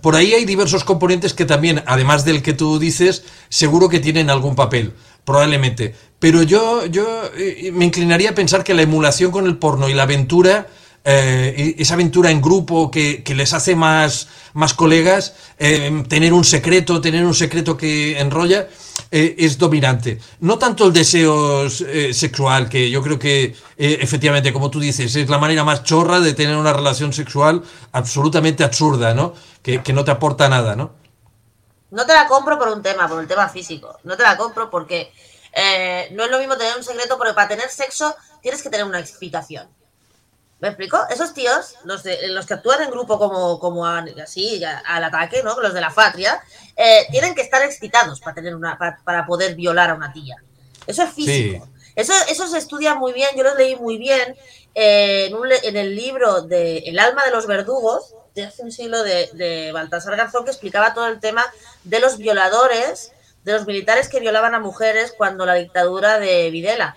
Por ahí hay diversos componentes que también, además del que tú dices, seguro que tienen algún papel, probablemente. Pero yo, yo eh, me inclinaría a pensar que la emulación con el porno y la aventura eh, esa aventura en grupo que, les hace más, más colegas, eh, tener un secreto, tener un secreto que enrolla, eh, es dominante. No tanto el deseo sexual, que yo creo que efectivamente, como tú dices, es la manera más chorra de tener una relación sexual absolutamente absurda, ¿no? Que, que no te aporta nada, ¿no? No te la compro por un tema, por un tema físico. No te la compro porque no es lo mismo tener un secreto, porque para tener sexo tienes que tener una explicación. ¿Me explico? Esos tíos, los, de, los que actúan en grupo como, como así, al ataque, ¿no? Los de la fatria, eh, tienen que estar excitados para, tener una, para, poder violar a una tía. Eso es físico. Eso, eso se estudia muy bien, yo lo leí muy bien eh, en, un, en, el libro de El alma de los verdugos, de hace un siglo, de, de Baltasar Garzón, que explicaba todo el tema de los violadores, de los militares que violaban a mujeres cuando la dictadura de Videla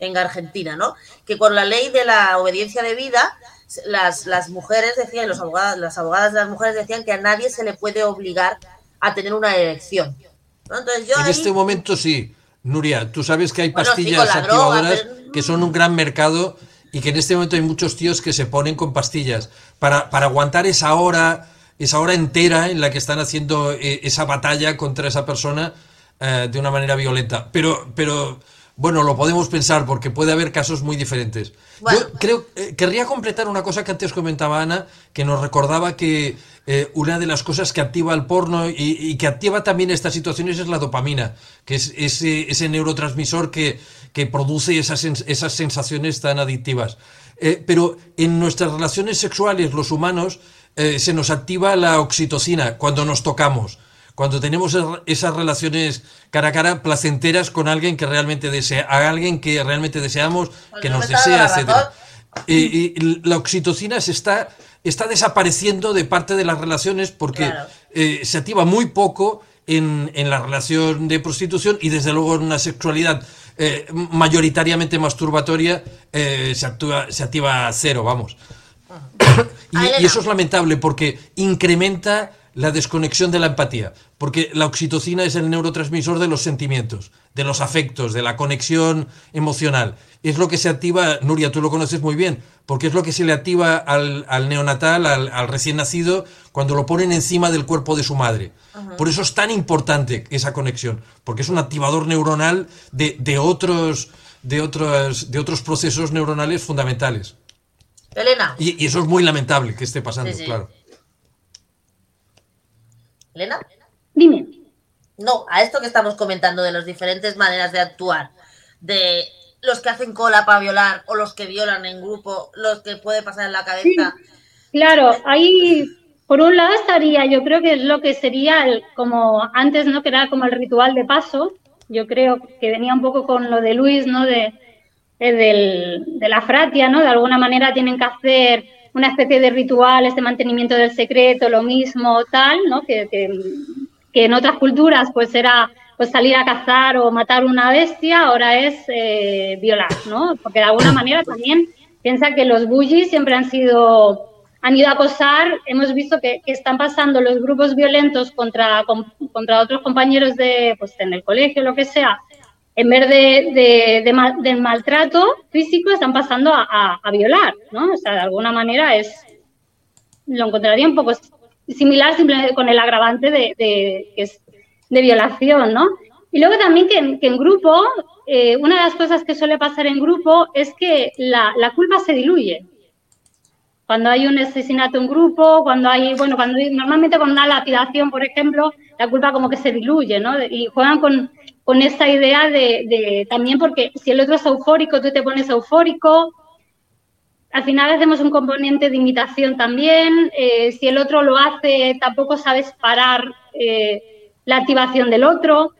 en Argentina, ¿no? Que con la ley de la obediencia de vida, las, las mujeres decían, los abogados, las abogadas de las mujeres decían que a nadie se le puede obligar a tener una elección. en este momento sí. Nuria, tú sabes que hay pastillas activadoras que son un gran mercado y que en este momento hay muchos tíos que se ponen con pastillas para, para aguantar esa hora, esa hora entera en la que están haciendo eh, esa batalla contra esa persona eh, de una manera violenta. Pero, pero bueno, lo podemos pensar porque puede haber casos muy diferentes. Yo creo, eh, querría completar una cosa que antes comentaba Ana, que nos recordaba que eh, una de las cosas que activa el porno y, que activa también estas situaciones es la dopamina, que es ese, neurotransmisor que, que produce esas, esas sensaciones tan adictivas. Eh, pero en nuestras relaciones sexuales, los humanos, se nos activa la oxitocina cuando nos tocamos cuando tenemos esas relaciones cara a cara placenteras con alguien que realmente desea, a alguien que realmente deseamos, que nos desea, etcétera. Y, la oxitocina se está, está desapareciendo de parte de las relaciones porque eh, se activa muy poco en, en, la relación de prostitución y desde luego en una sexualidad eh, mayoritariamente masturbatoria eh, se, actúa, se activa cero, vamos. y, eso es lamentable porque incrementa la desconexión de la empatía, porque la oxitocina es el neurotransmisor de los sentimientos, de los afectos, de la conexión emocional. Es lo que se activa, Nuria, tú lo conoces muy bien, porque es lo que se le activa al, neonatal, al, recién nacido, cuando lo ponen encima del cuerpo de su madre. Por eso es tan importante esa conexión, porque es un activador neuronal de, otros, de, otros, de otros procesos neuronales fundamentales. Elena. Y, eso es muy lamentable que esté pasando, claro. Elena. Dime. No, a esto que estamos comentando de las diferentes maneras de actuar, de los que hacen cola para violar o los que violan en grupo, los que puede pasar en la cabeza. claro, ahí por un lado estaría, yo creo que es lo que sería como antes, ¿no? Que era como el ritual de paso. Yo creo que venía un poco con lo de Luis, ¿no? De, de, de la fratia, ¿no? De alguna manera tienen que hacer una especie de ritual, este mantenimiento del secreto, lo mismo, tal, ¿no? Que, que, en otras culturas pues era pues salir a cazar o matar una bestia, ahora es eh, violar, ¿no? Porque de alguna manera también piensa que los bullies siempre han sido han ido a acosar, hemos visto que, que, están pasando los grupos violentos contra, contra otros compañeros de, pues, en el colegio, lo que sea, en vez de, del maltrato físico, están pasando a, violar, ¿no? O sea, de alguna manera es, lo encontraría un poco similar simplemente con el agravante de, de, violación, ¿no? Y luego también que, en grupo, eh, una de las cosas que suele pasar en grupo es que la, la, culpa se diluye. Cuando hay un asesinato en grupo, cuando hay, bueno, cuando normalmente con una lapidación, por ejemplo, la culpa como que se diluye, ¿no? Y juegan con, con esta idea de, también porque si el otro es eufórico, tú te pones eufórico. Al final hacemos un componente de imitación también. Eh, si el otro lo hace, tampoco sabes parar eh, la activación del otro.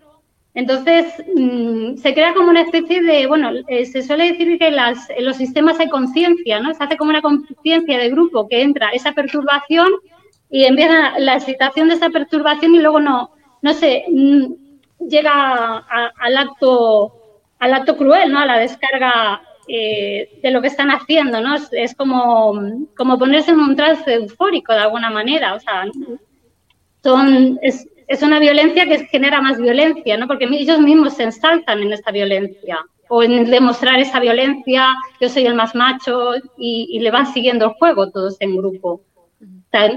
Entonces, mm, se crea como una especie de, bueno, eh, se suele decir que en los sistemas hay conciencia, ¿no? Se hace como una conciencia de grupo que entra esa perturbación y empieza la excitación de esa perturbación y luego no, no sé, mm, llega al acto al acto cruel, ¿no? A la descarga eh, de lo que están haciendo, ¿no? Es, como, como ponerse en un trance eufórico de alguna manera, o sea, son, es, es una violencia que genera más violencia, ¿no? Porque ellos mismos se ensalzan en esta violencia o en demostrar esa violencia, yo soy el más macho y, y le van siguiendo el juego todos en grupo.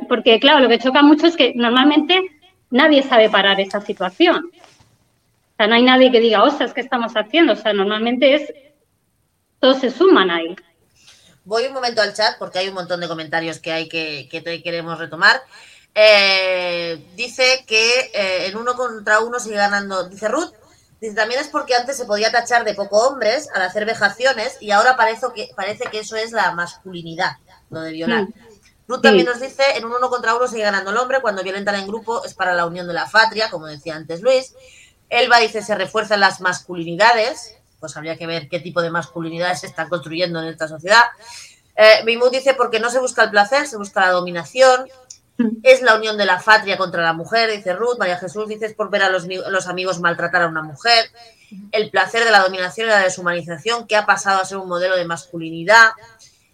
Porque, claro, lo que choca mucho es que normalmente nadie sabe parar esa situación. O sea, no hay nadie que diga, ostras, ¿qué estamos haciendo? O sea, normalmente es, todos se suman ahí. Voy un momento al chat porque hay un montón de comentarios que hay que, que queremos retomar. Eh, dice que eh, en uno contra uno sigue ganando, dice Ruth, Dice, también es porque antes se podía tachar de poco hombres al hacer vejaciones y ahora parece que, parece que eso es la masculinidad, lo de violar. Mm. Ruth también nos dice, en un uno contra uno sigue ganando el hombre, cuando violentan en grupo es para la unión de la patria, como decía antes Luis. Elba dice, se refuerzan las masculinidades, pues habría que ver qué tipo de masculinidades se están construyendo en esta sociedad. Eh, Mimut dice, porque no se busca el placer, se busca la dominación. Es la unión de la patria contra la mujer, dice Ruth. María Jesús dice, es por ver a los, mi- los amigos maltratar a una mujer. El placer de la dominación y la deshumanización, que ha pasado a ser un modelo de masculinidad.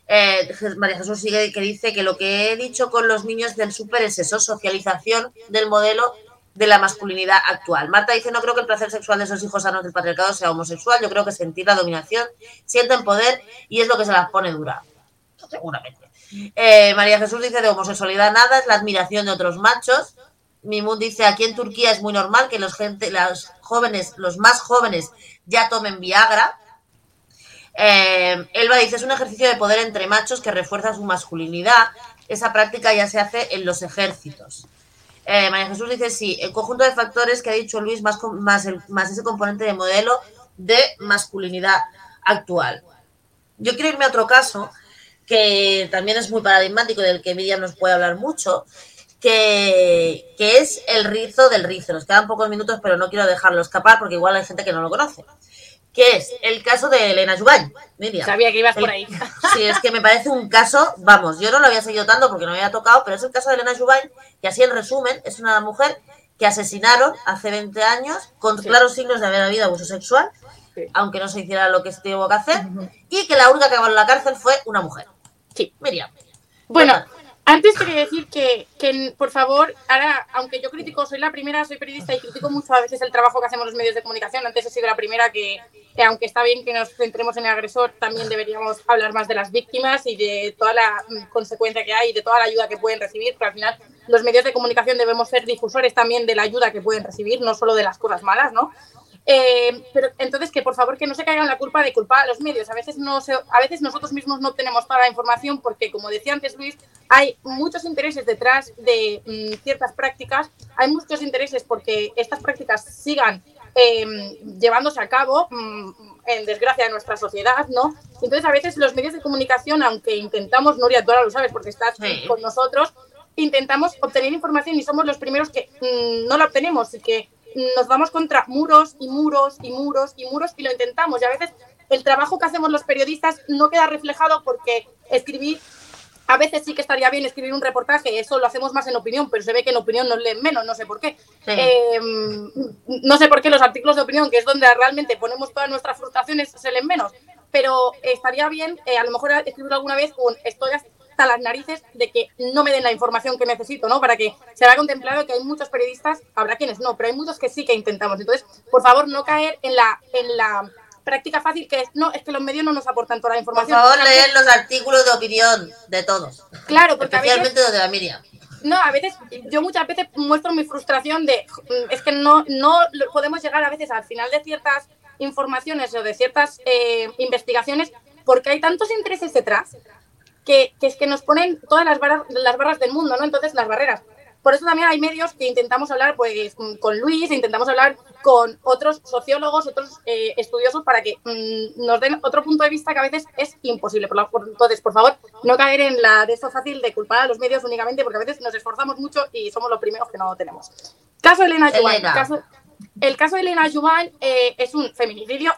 Eh, María Jesús sigue que dice que lo que he dicho con los niños del súper es eso, socialización del modelo de la masculinidad actual. Marta dice, no creo que el placer sexual de esos hijos sanos del patriarcado sea homosexual, yo creo que sentir la dominación, sienten poder y es lo que se las pone dura. Seguramente. Eh, María Jesús dice, de homosexualidad nada, es la admiración de otros machos. Mimun dice, aquí en Turquía es muy normal que los, gente, los jóvenes, los más jóvenes ya tomen Viagra. Eh, Elba dice, es un ejercicio de poder entre machos que refuerza su masculinidad. Esa práctica ya se hace en los ejércitos. Eh, María Jesús dice, sí, el conjunto de factores que ha dicho Luis, más, más, el- más ese componente de modelo de masculinidad actual. Yo quiero irme a otro caso que también es muy paradigmático del que Miriam nos puede hablar mucho, que, que es el rizo del rizo. Nos quedan pocos minutos, pero no quiero dejarlo escapar porque igual hay gente que no lo conoce. Que es el caso de Elena Jubany, Miriam. Sabía que ibas El- por ahí. Sí, es que me parece un caso, vamos, yo no lo había seguido tanto porque no me había tocado, pero es el caso de Elena Jubany, que así en resumen es una mujer que asesinaron hace 20 años con Sí. claros signos de haber habido abuso sexual, Sí. aunque no se hiciera lo que se tuvo que hacer, y que la única que acabó en la cárcel fue una mujer. Sí. Miriam. Bueno. Antes quería decir que, que, por favor, ahora, aunque yo critico, soy la primera, soy periodista y critico mucho a veces el trabajo que hacemos los medios de comunicación. Antes he sido la primera que, que aunque está bien que nos centremos en el agresor, también deberíamos hablar más de las víctimas y de toda la mm, consecuencia que hay y de toda la ayuda que pueden recibir, porque al final los medios de comunicación debemos ser difusores también de la ayuda que pueden recibir, no solo de las cosas malas, ¿no? Eh, pero entonces que por favor que no se caigan la culpa de culpar a los medios. A veces no se- a veces nosotros mismos no tenemos toda la información porque como decía antes Luis, hay muchos intereses detrás de mm, ciertas prácticas, hay muchos intereses porque estas prácticas sigan eh, llevándose a cabo mm, en desgracia de nuestra sociedad, ¿no? Entonces a veces los medios de comunicación, aunque intentamos, Nuria, tú ahora lo sabes porque estás Sí. con nosotros, intentamos obtener información y somos los primeros que mm, no la obtenemos y que nos vamos contra muros y muros y muros y muros y lo intentamos. Y a veces el trabajo que hacemos los periodistas no queda reflejado porque escribir, a veces sí que estaría bien escribir un reportaje, eso lo hacemos más en opinión, pero se ve que en opinión nos leen menos, no sé por qué. Sí. Eh, no sé por qué los artículos de opinión, que es donde realmente ponemos todas nuestras frustraciones, se leen menos. Pero estaría bien, eh, a lo mejor escribirlo alguna vez un estoy hasta las narices de que no me den la información que necesito, ¿no? Para que se vea contemplado que hay muchos periodistas, habrá quienes no, pero hay muchos que sí que intentamos. Entonces, por favor, no caer en la, en la práctica fácil que es, no, es que los medios no nos aportan toda la Por información. favor, leer los artículos de opinión de todos, Claro, porque a veces los de la Miriam. No, a veces, yo muchas veces muestro mi frustración de, mm, es que no, no podemos llegar a veces al final de ciertas informaciones o de ciertas eh, investigaciones porque hay tantos intereses detrás que, que es que nos ponen todas las barras, las barras del mundo, ¿no? Entonces, las barreras. Por eso también hay medios que intentamos hablar pues, con Luis, intentamos hablar con otros sociólogos, otros eh, estudiosos para que mm, nos den otro punto de vista que a veces es imposible. Por la- por- entonces, por favor, no caer en la de esto fácil de culpar a los medios únicamente porque a veces nos esforzamos mucho y somos los primeros que no lo tenemos. Caso Elena. Elena. Caso, el caso de Elena Juvan eh, es un feminicidio,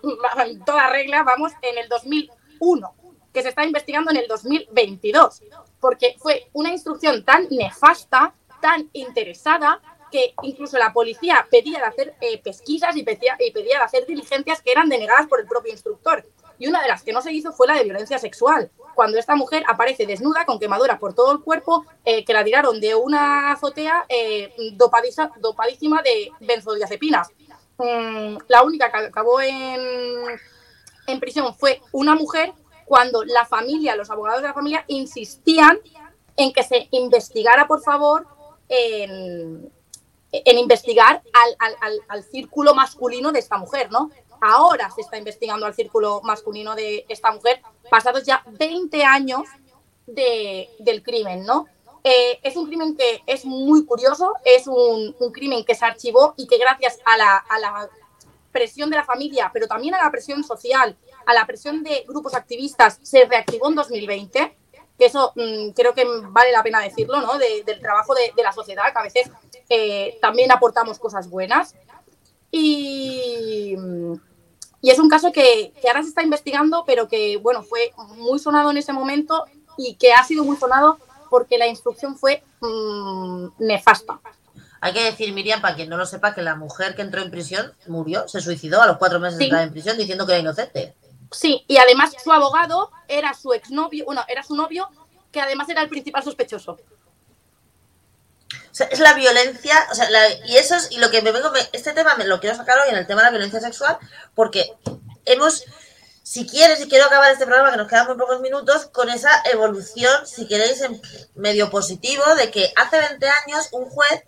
en toda regla, vamos, en el 2001, que se está investigando en el 2022, porque fue una instrucción tan nefasta, tan interesada, que incluso la policía pedía de hacer eh, pesquisas y pedía, de hacer diligencias que eran denegadas por el propio instructor. Y una de las que no se hizo fue la de violencia sexual, cuando esta mujer aparece desnuda, con quemadura por todo el cuerpo, eh, que la tiraron de una azotea eh, dopadísima de benzodiazepinas. Mm, la única que acabó en, en prisión fue una mujer cuando la familia, los abogados de la familia insistían en que se investigara, por favor, en, investigar al, al- al- al círculo masculino de esta mujer, ¿no? Ahora se está investigando al círculo masculino de esta mujer, pasados ya 20 años de- del crimen, ¿no? Eh, es un crimen que es muy curioso, es un, un crimen que se archivó y que gracias a la, a la presión de la familia, pero también a la presión social, a la presión de grupos activistas, se reactivó en 2020, que eso mm, creo que vale la pena decirlo, ¿no? del trabajo de, la sociedad, que a veces eh, también aportamos cosas buenas. Y, y es un caso que, que, ahora se está investigando, pero que, bueno, fue muy sonado en ese momento y que ha sido muy sonado porque la instrucción fue mmm, nefasta. Hay que decir, Miriam, para quien no lo sepa, que la mujer que entró en prisión murió, se suicidó a los cuatro meses de estar en prisión diciendo que era inocente. Sí, y además su abogado era su exnovio, bueno, era su novio, que además era el principal sospechoso. O sea, es la violencia, o sea, y eso es, y lo que me vengo, este tema me lo quiero sacar hoy en el tema de la violencia sexual, porque hemos, si quieres, y quiero acabar este programa, que nos quedan muy pocos minutos, con esa evolución, si queréis, en medio positivo, de que hace 20 años un juez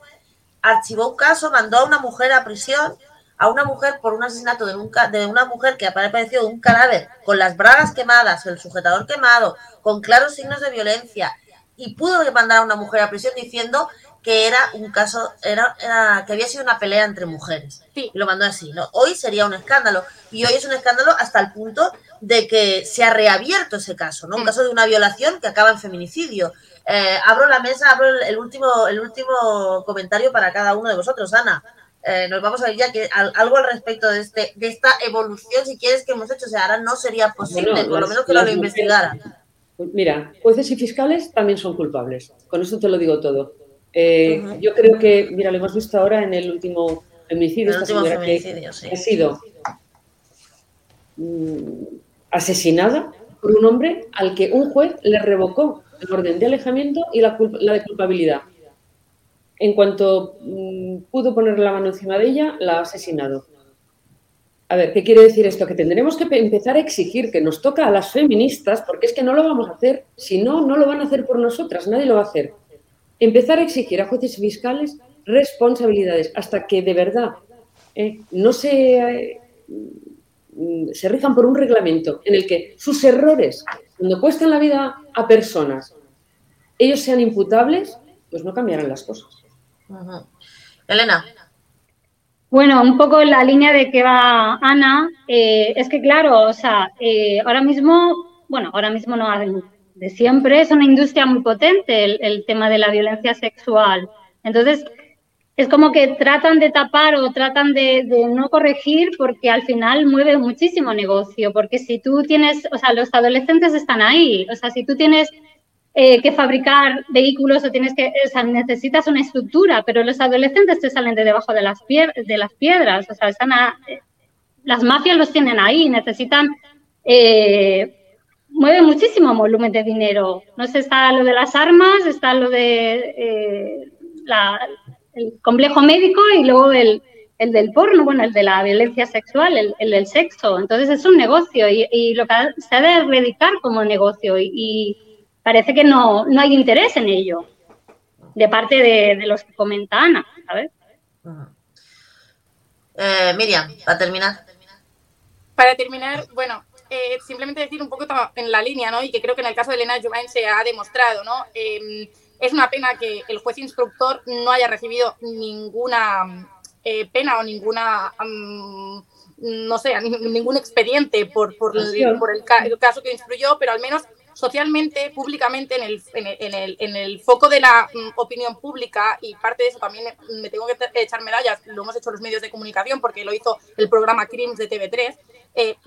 archivó un caso, mandó a una mujer a prisión, a una mujer por un asesinato de, de una mujer que apareció un cadáver con las bragas quemadas, el sujetador quemado, con claros signos de violencia, y pudo mandar a una mujer a prisión diciendo que era un caso, era, era, que había sido una pelea entre mujeres. Y lo mandó así, ¿no? Hoy sería un escándalo. Y hoy es un escándalo hasta el punto de que se ha reabierto ese caso, ¿no? Un mm. caso de una violación que acaba en feminicidio. Eh, abro la mesa, abro el, último, el último comentario para cada uno de vosotros, Ana. Eh, nos vamos a ver ya que algo al respecto de este de esta evolución, si quieres que hemos hecho, o sea, ahora no sería posible, por lo menos que lo investigaran. Mira, jueces y fiscales también son culpables. Con eso te lo digo todo. Eh, yo creo que, mira, lo hemos visto ahora en el último feminicidio, esta señora que ha sido mm, asesinada por un hombre al que un juez le revocó el orden de alejamiento y la, la de culpabilidad. En cuanto mm, pudo poner la mano encima de ella, la ha asesinado. A ver, ¿qué quiere decir esto? Que tendremos que empezar a exigir que nos toca a las feministas, porque es que no lo vamos a hacer, si no, no lo van a hacer por nosotras, nadie lo va a hacer. Empezar a exigir a jueces fiscales responsabilidades hasta que de verdad eh, no se, eh, se rijan por un reglamento en el que sus errores cuando cuestan la vida a personas, ellos sean imputables, pues no cambiarán las cosas. Elena. Bueno, un poco en la línea de que va Ana, eh, es que claro, o sea, eh, ahora mismo, bueno, ahora mismo no de siempre, es una industria muy potente el, el tema de la violencia sexual. Entonces, es como que tratan de tapar o tratan de, no corregir porque al final mueve muchísimo negocio, porque si tú tienes, o sea, los adolescentes están ahí, o sea, si tú tienes eh, que fabricar vehículos o tienes que, o sea, necesitas una estructura, pero los adolescentes te salen de debajo de las, de las piedras, o sea, están las mafias los tienen ahí, necesitan, eh, mueve muchísimo volumen de dinero, no sé, está lo de las armas, está lo de eh, la el complejo médico y luego el, del porno, bueno, el de la violencia sexual, el, del sexo. Entonces es un negocio y, lo que se ha de erradicar como negocio y, parece que no, no, hay interés en ello de parte de, los que comenta Ana, ¿sabes? Eh, Miriam, para terminar. Para terminar, bueno, eh, simplemente decir un poco en la línea, ¿no? Y que creo que en el caso de Elena Jumain se ha demostrado, ¿no? Em, es una pena que el juez instructor no haya recibido ninguna eh, pena o ninguna, no sé, ningún expediente por, por, el, por el, caso que instruyó, pero al menos socialmente, públicamente, en el, en el, en el, foco de la mm, opinión pública, y parte de eso también me tengo que echar medallas, lo hemos hecho los medios de comunicación porque lo hizo el programa Crims de TV3, eh,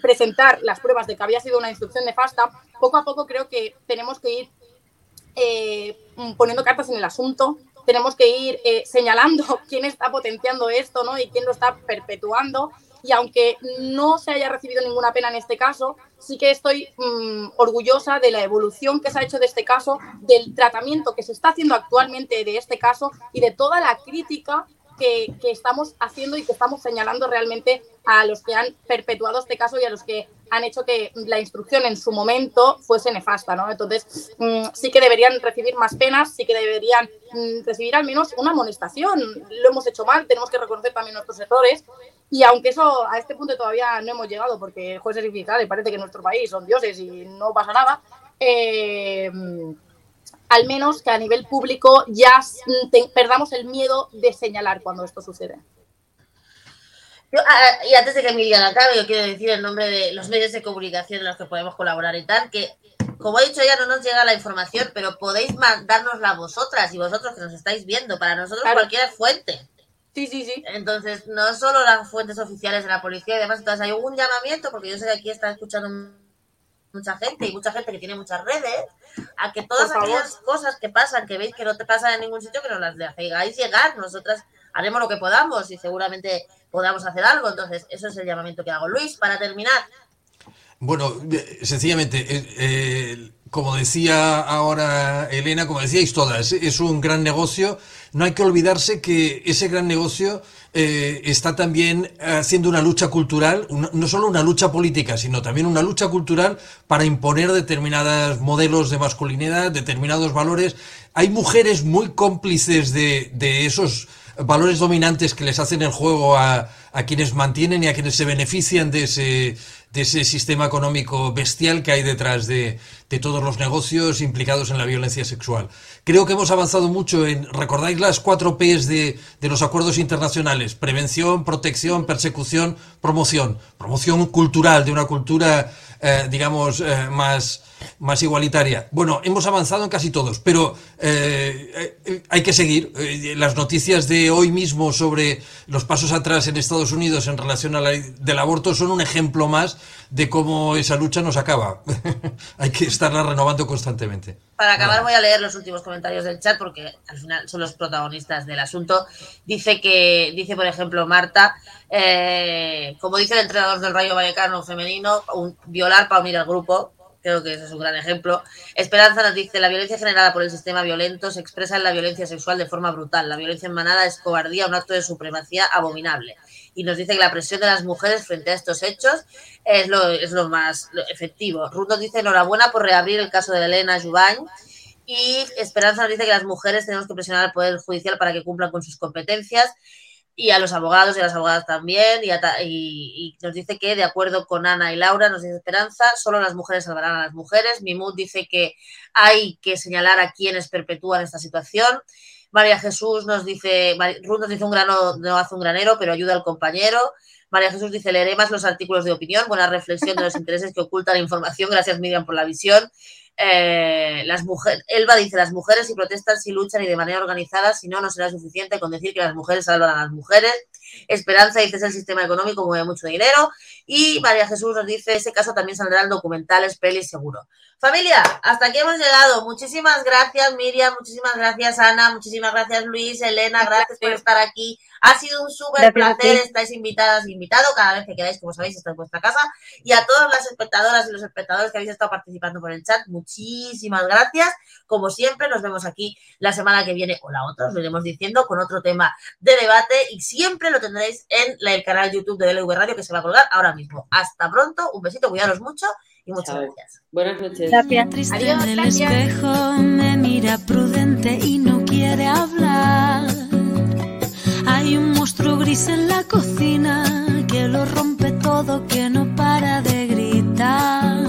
presentar las pruebas de que había sido una instrucción nefasta, poco a poco creo que tenemos que ir eh, poniendo cartas en el asunto, tenemos que ir eh, señalando quién está potenciando esto ¿no? y quién lo está perpetuando. Y aunque no se haya recibido ninguna pena en este caso, sí que estoy mm, orgullosa de la evolución que se ha hecho de este caso, del tratamiento que se está haciendo actualmente de este caso y de toda la crítica que, estamos haciendo y que estamos señalando realmente a los que han perpetuado este caso y a los que han hecho que la instrucción en su momento fuese nefasta, ¿no? Entonces, mm, sí que deberían recibir más penas, sí que deberían mm, recibir al menos una amonestación. Lo hemos hecho mal, tenemos que reconocer también nuestros errores. Y aunque eso a este punto todavía no hemos llegado, porque jueces y fiscales parece que en nuestro país son dioses y no pasa nada, eh, al menos que a nivel público ya perdamos el miedo de señalar cuando esto sucede. Ah, y antes de que Emilia acabe, yo quiero decir en nombre de los medios de comunicación en los que podemos colaborar y tal, que como he dicho ya no nos llega la información, pero podéis mandárnosla vosotras y vosotros que nos estáis viendo. Para nosotros cualquier fuente. Sí, sí, sí. Entonces, no solo las fuentes oficiales de la policía y demás, entonces hay un llamamiento, porque yo sé que aquí está escuchando mucha gente y mucha gente que tiene muchas redes, a que todas aquellas cosas que pasan, que veis que no te pasan en ningún sitio, que nos las hagáis llegar. Nosotras haremos lo que podamos y seguramente podamos hacer algo. Entonces, eso es el llamamiento que hago. Luis, para terminar. Bueno, sencillamente, eh, eh, como decía ahora Elena, como decíais todas, es un gran negocio. No hay que olvidarse que ese gran negocio eh, está también haciendo una lucha cultural, no solo una lucha política, sino también una lucha cultural para imponer determinados modelos de masculinidad, determinados valores. Hay mujeres muy cómplices de, de esos valores dominantes que les hacen el juego a, a quienes mantienen y a quienes se benefician de ese, de ese sistema económico bestial que hay detrás de, de, todos los negocios implicados en la violencia sexual. Creo que hemos avanzado mucho en, ¿recordáis las cuatro Ps de, de los acuerdos internacionales? Prevención, protección, persecución, promoción. Promoción cultural, de una cultura, eh, digamos, eh, más más igualitaria. Bueno, hemos avanzado en casi todos, pero eh, eh, hay que seguir. Eh, las noticias de hoy mismo sobre los pasos atrás en Estados Unidos en relación a la ley del aborto son un ejemplo más de cómo esa lucha nos acaba. hay que estarla renovando constantemente. Para acabar voy a leer los últimos comentarios del chat porque al final son los protagonistas del asunto. Dice que, dice por ejemplo Marta, como dice el entrenador del Rayo Vallecano femenino, un, violar para unir al grupo Creo que ese es un gran ejemplo. Esperanza nos dice, la violencia generada por el sistema violento se expresa en la violencia sexual de forma brutal. La violencia en manada es cobardía, un acto de supremacía abominable. Y nos dice que la presión de las mujeres frente a estos hechos es lo, es lo más efectivo. Ruth nos dice, enhorabuena por reabrir el caso de Elena Jubain. Y Esperanza nos dice que las mujeres tenemos que presionar al Poder Judicial para que cumplan con sus competencias y a los abogados y a las abogadas también, y, nos dice que, de acuerdo con Ana y Laura, nos dice Esperanza, solo las mujeres salvarán a las mujeres. Mimut dice que hay que señalar a quienes perpetúan esta situación. María Jesús nos dice, Ruth nos dice un grano no hace un granero, pero ayuda al compañero. María Jesús dice, leeré más los artículos de opinión, buena reflexión de los intereses que ocultan la información. Gracias, Miriam, por la visión. Eh, las mujeres, Elba dice, las mujeres si protestan, si luchan y de manera organizada, si no, no será suficiente con decir que las mujeres salvan a las mujeres. Esperanza dice, es el sistema económico, mueve mucho dinero. Y María Jesús nos dice, ese caso también saldrán documentales, pelis, seguro. Familia, hasta aquí hemos llegado. Muchísimas gracias, Miriam, muchísimas gracias, Ana, muchísimas gracias, Luis, Elena, gracias por estar aquí. Ha sido un súper placer, estáis invitadas e invitado cada vez que queráis, como sabéis, está en vuestra casa. Y a todas las espectadoras y los espectadores que habéis estado participando por el chat, muchísimas gracias. Como siempre, nos vemos aquí la semana que viene o la otra, os lo iremos diciendo con otro tema de debate y siempre lo tendréis en el canal YouTube de LV Radio que se va a colgar ahora mismo. Hasta pronto, un besito, cuidaros mucho y muchas gracias. Buenas noches. Gracias. Adiós, el espejo me mira prudente y no quiere hablar. Hay un monstruo gris en la cocina que lo rompe todo, que no para de gritar.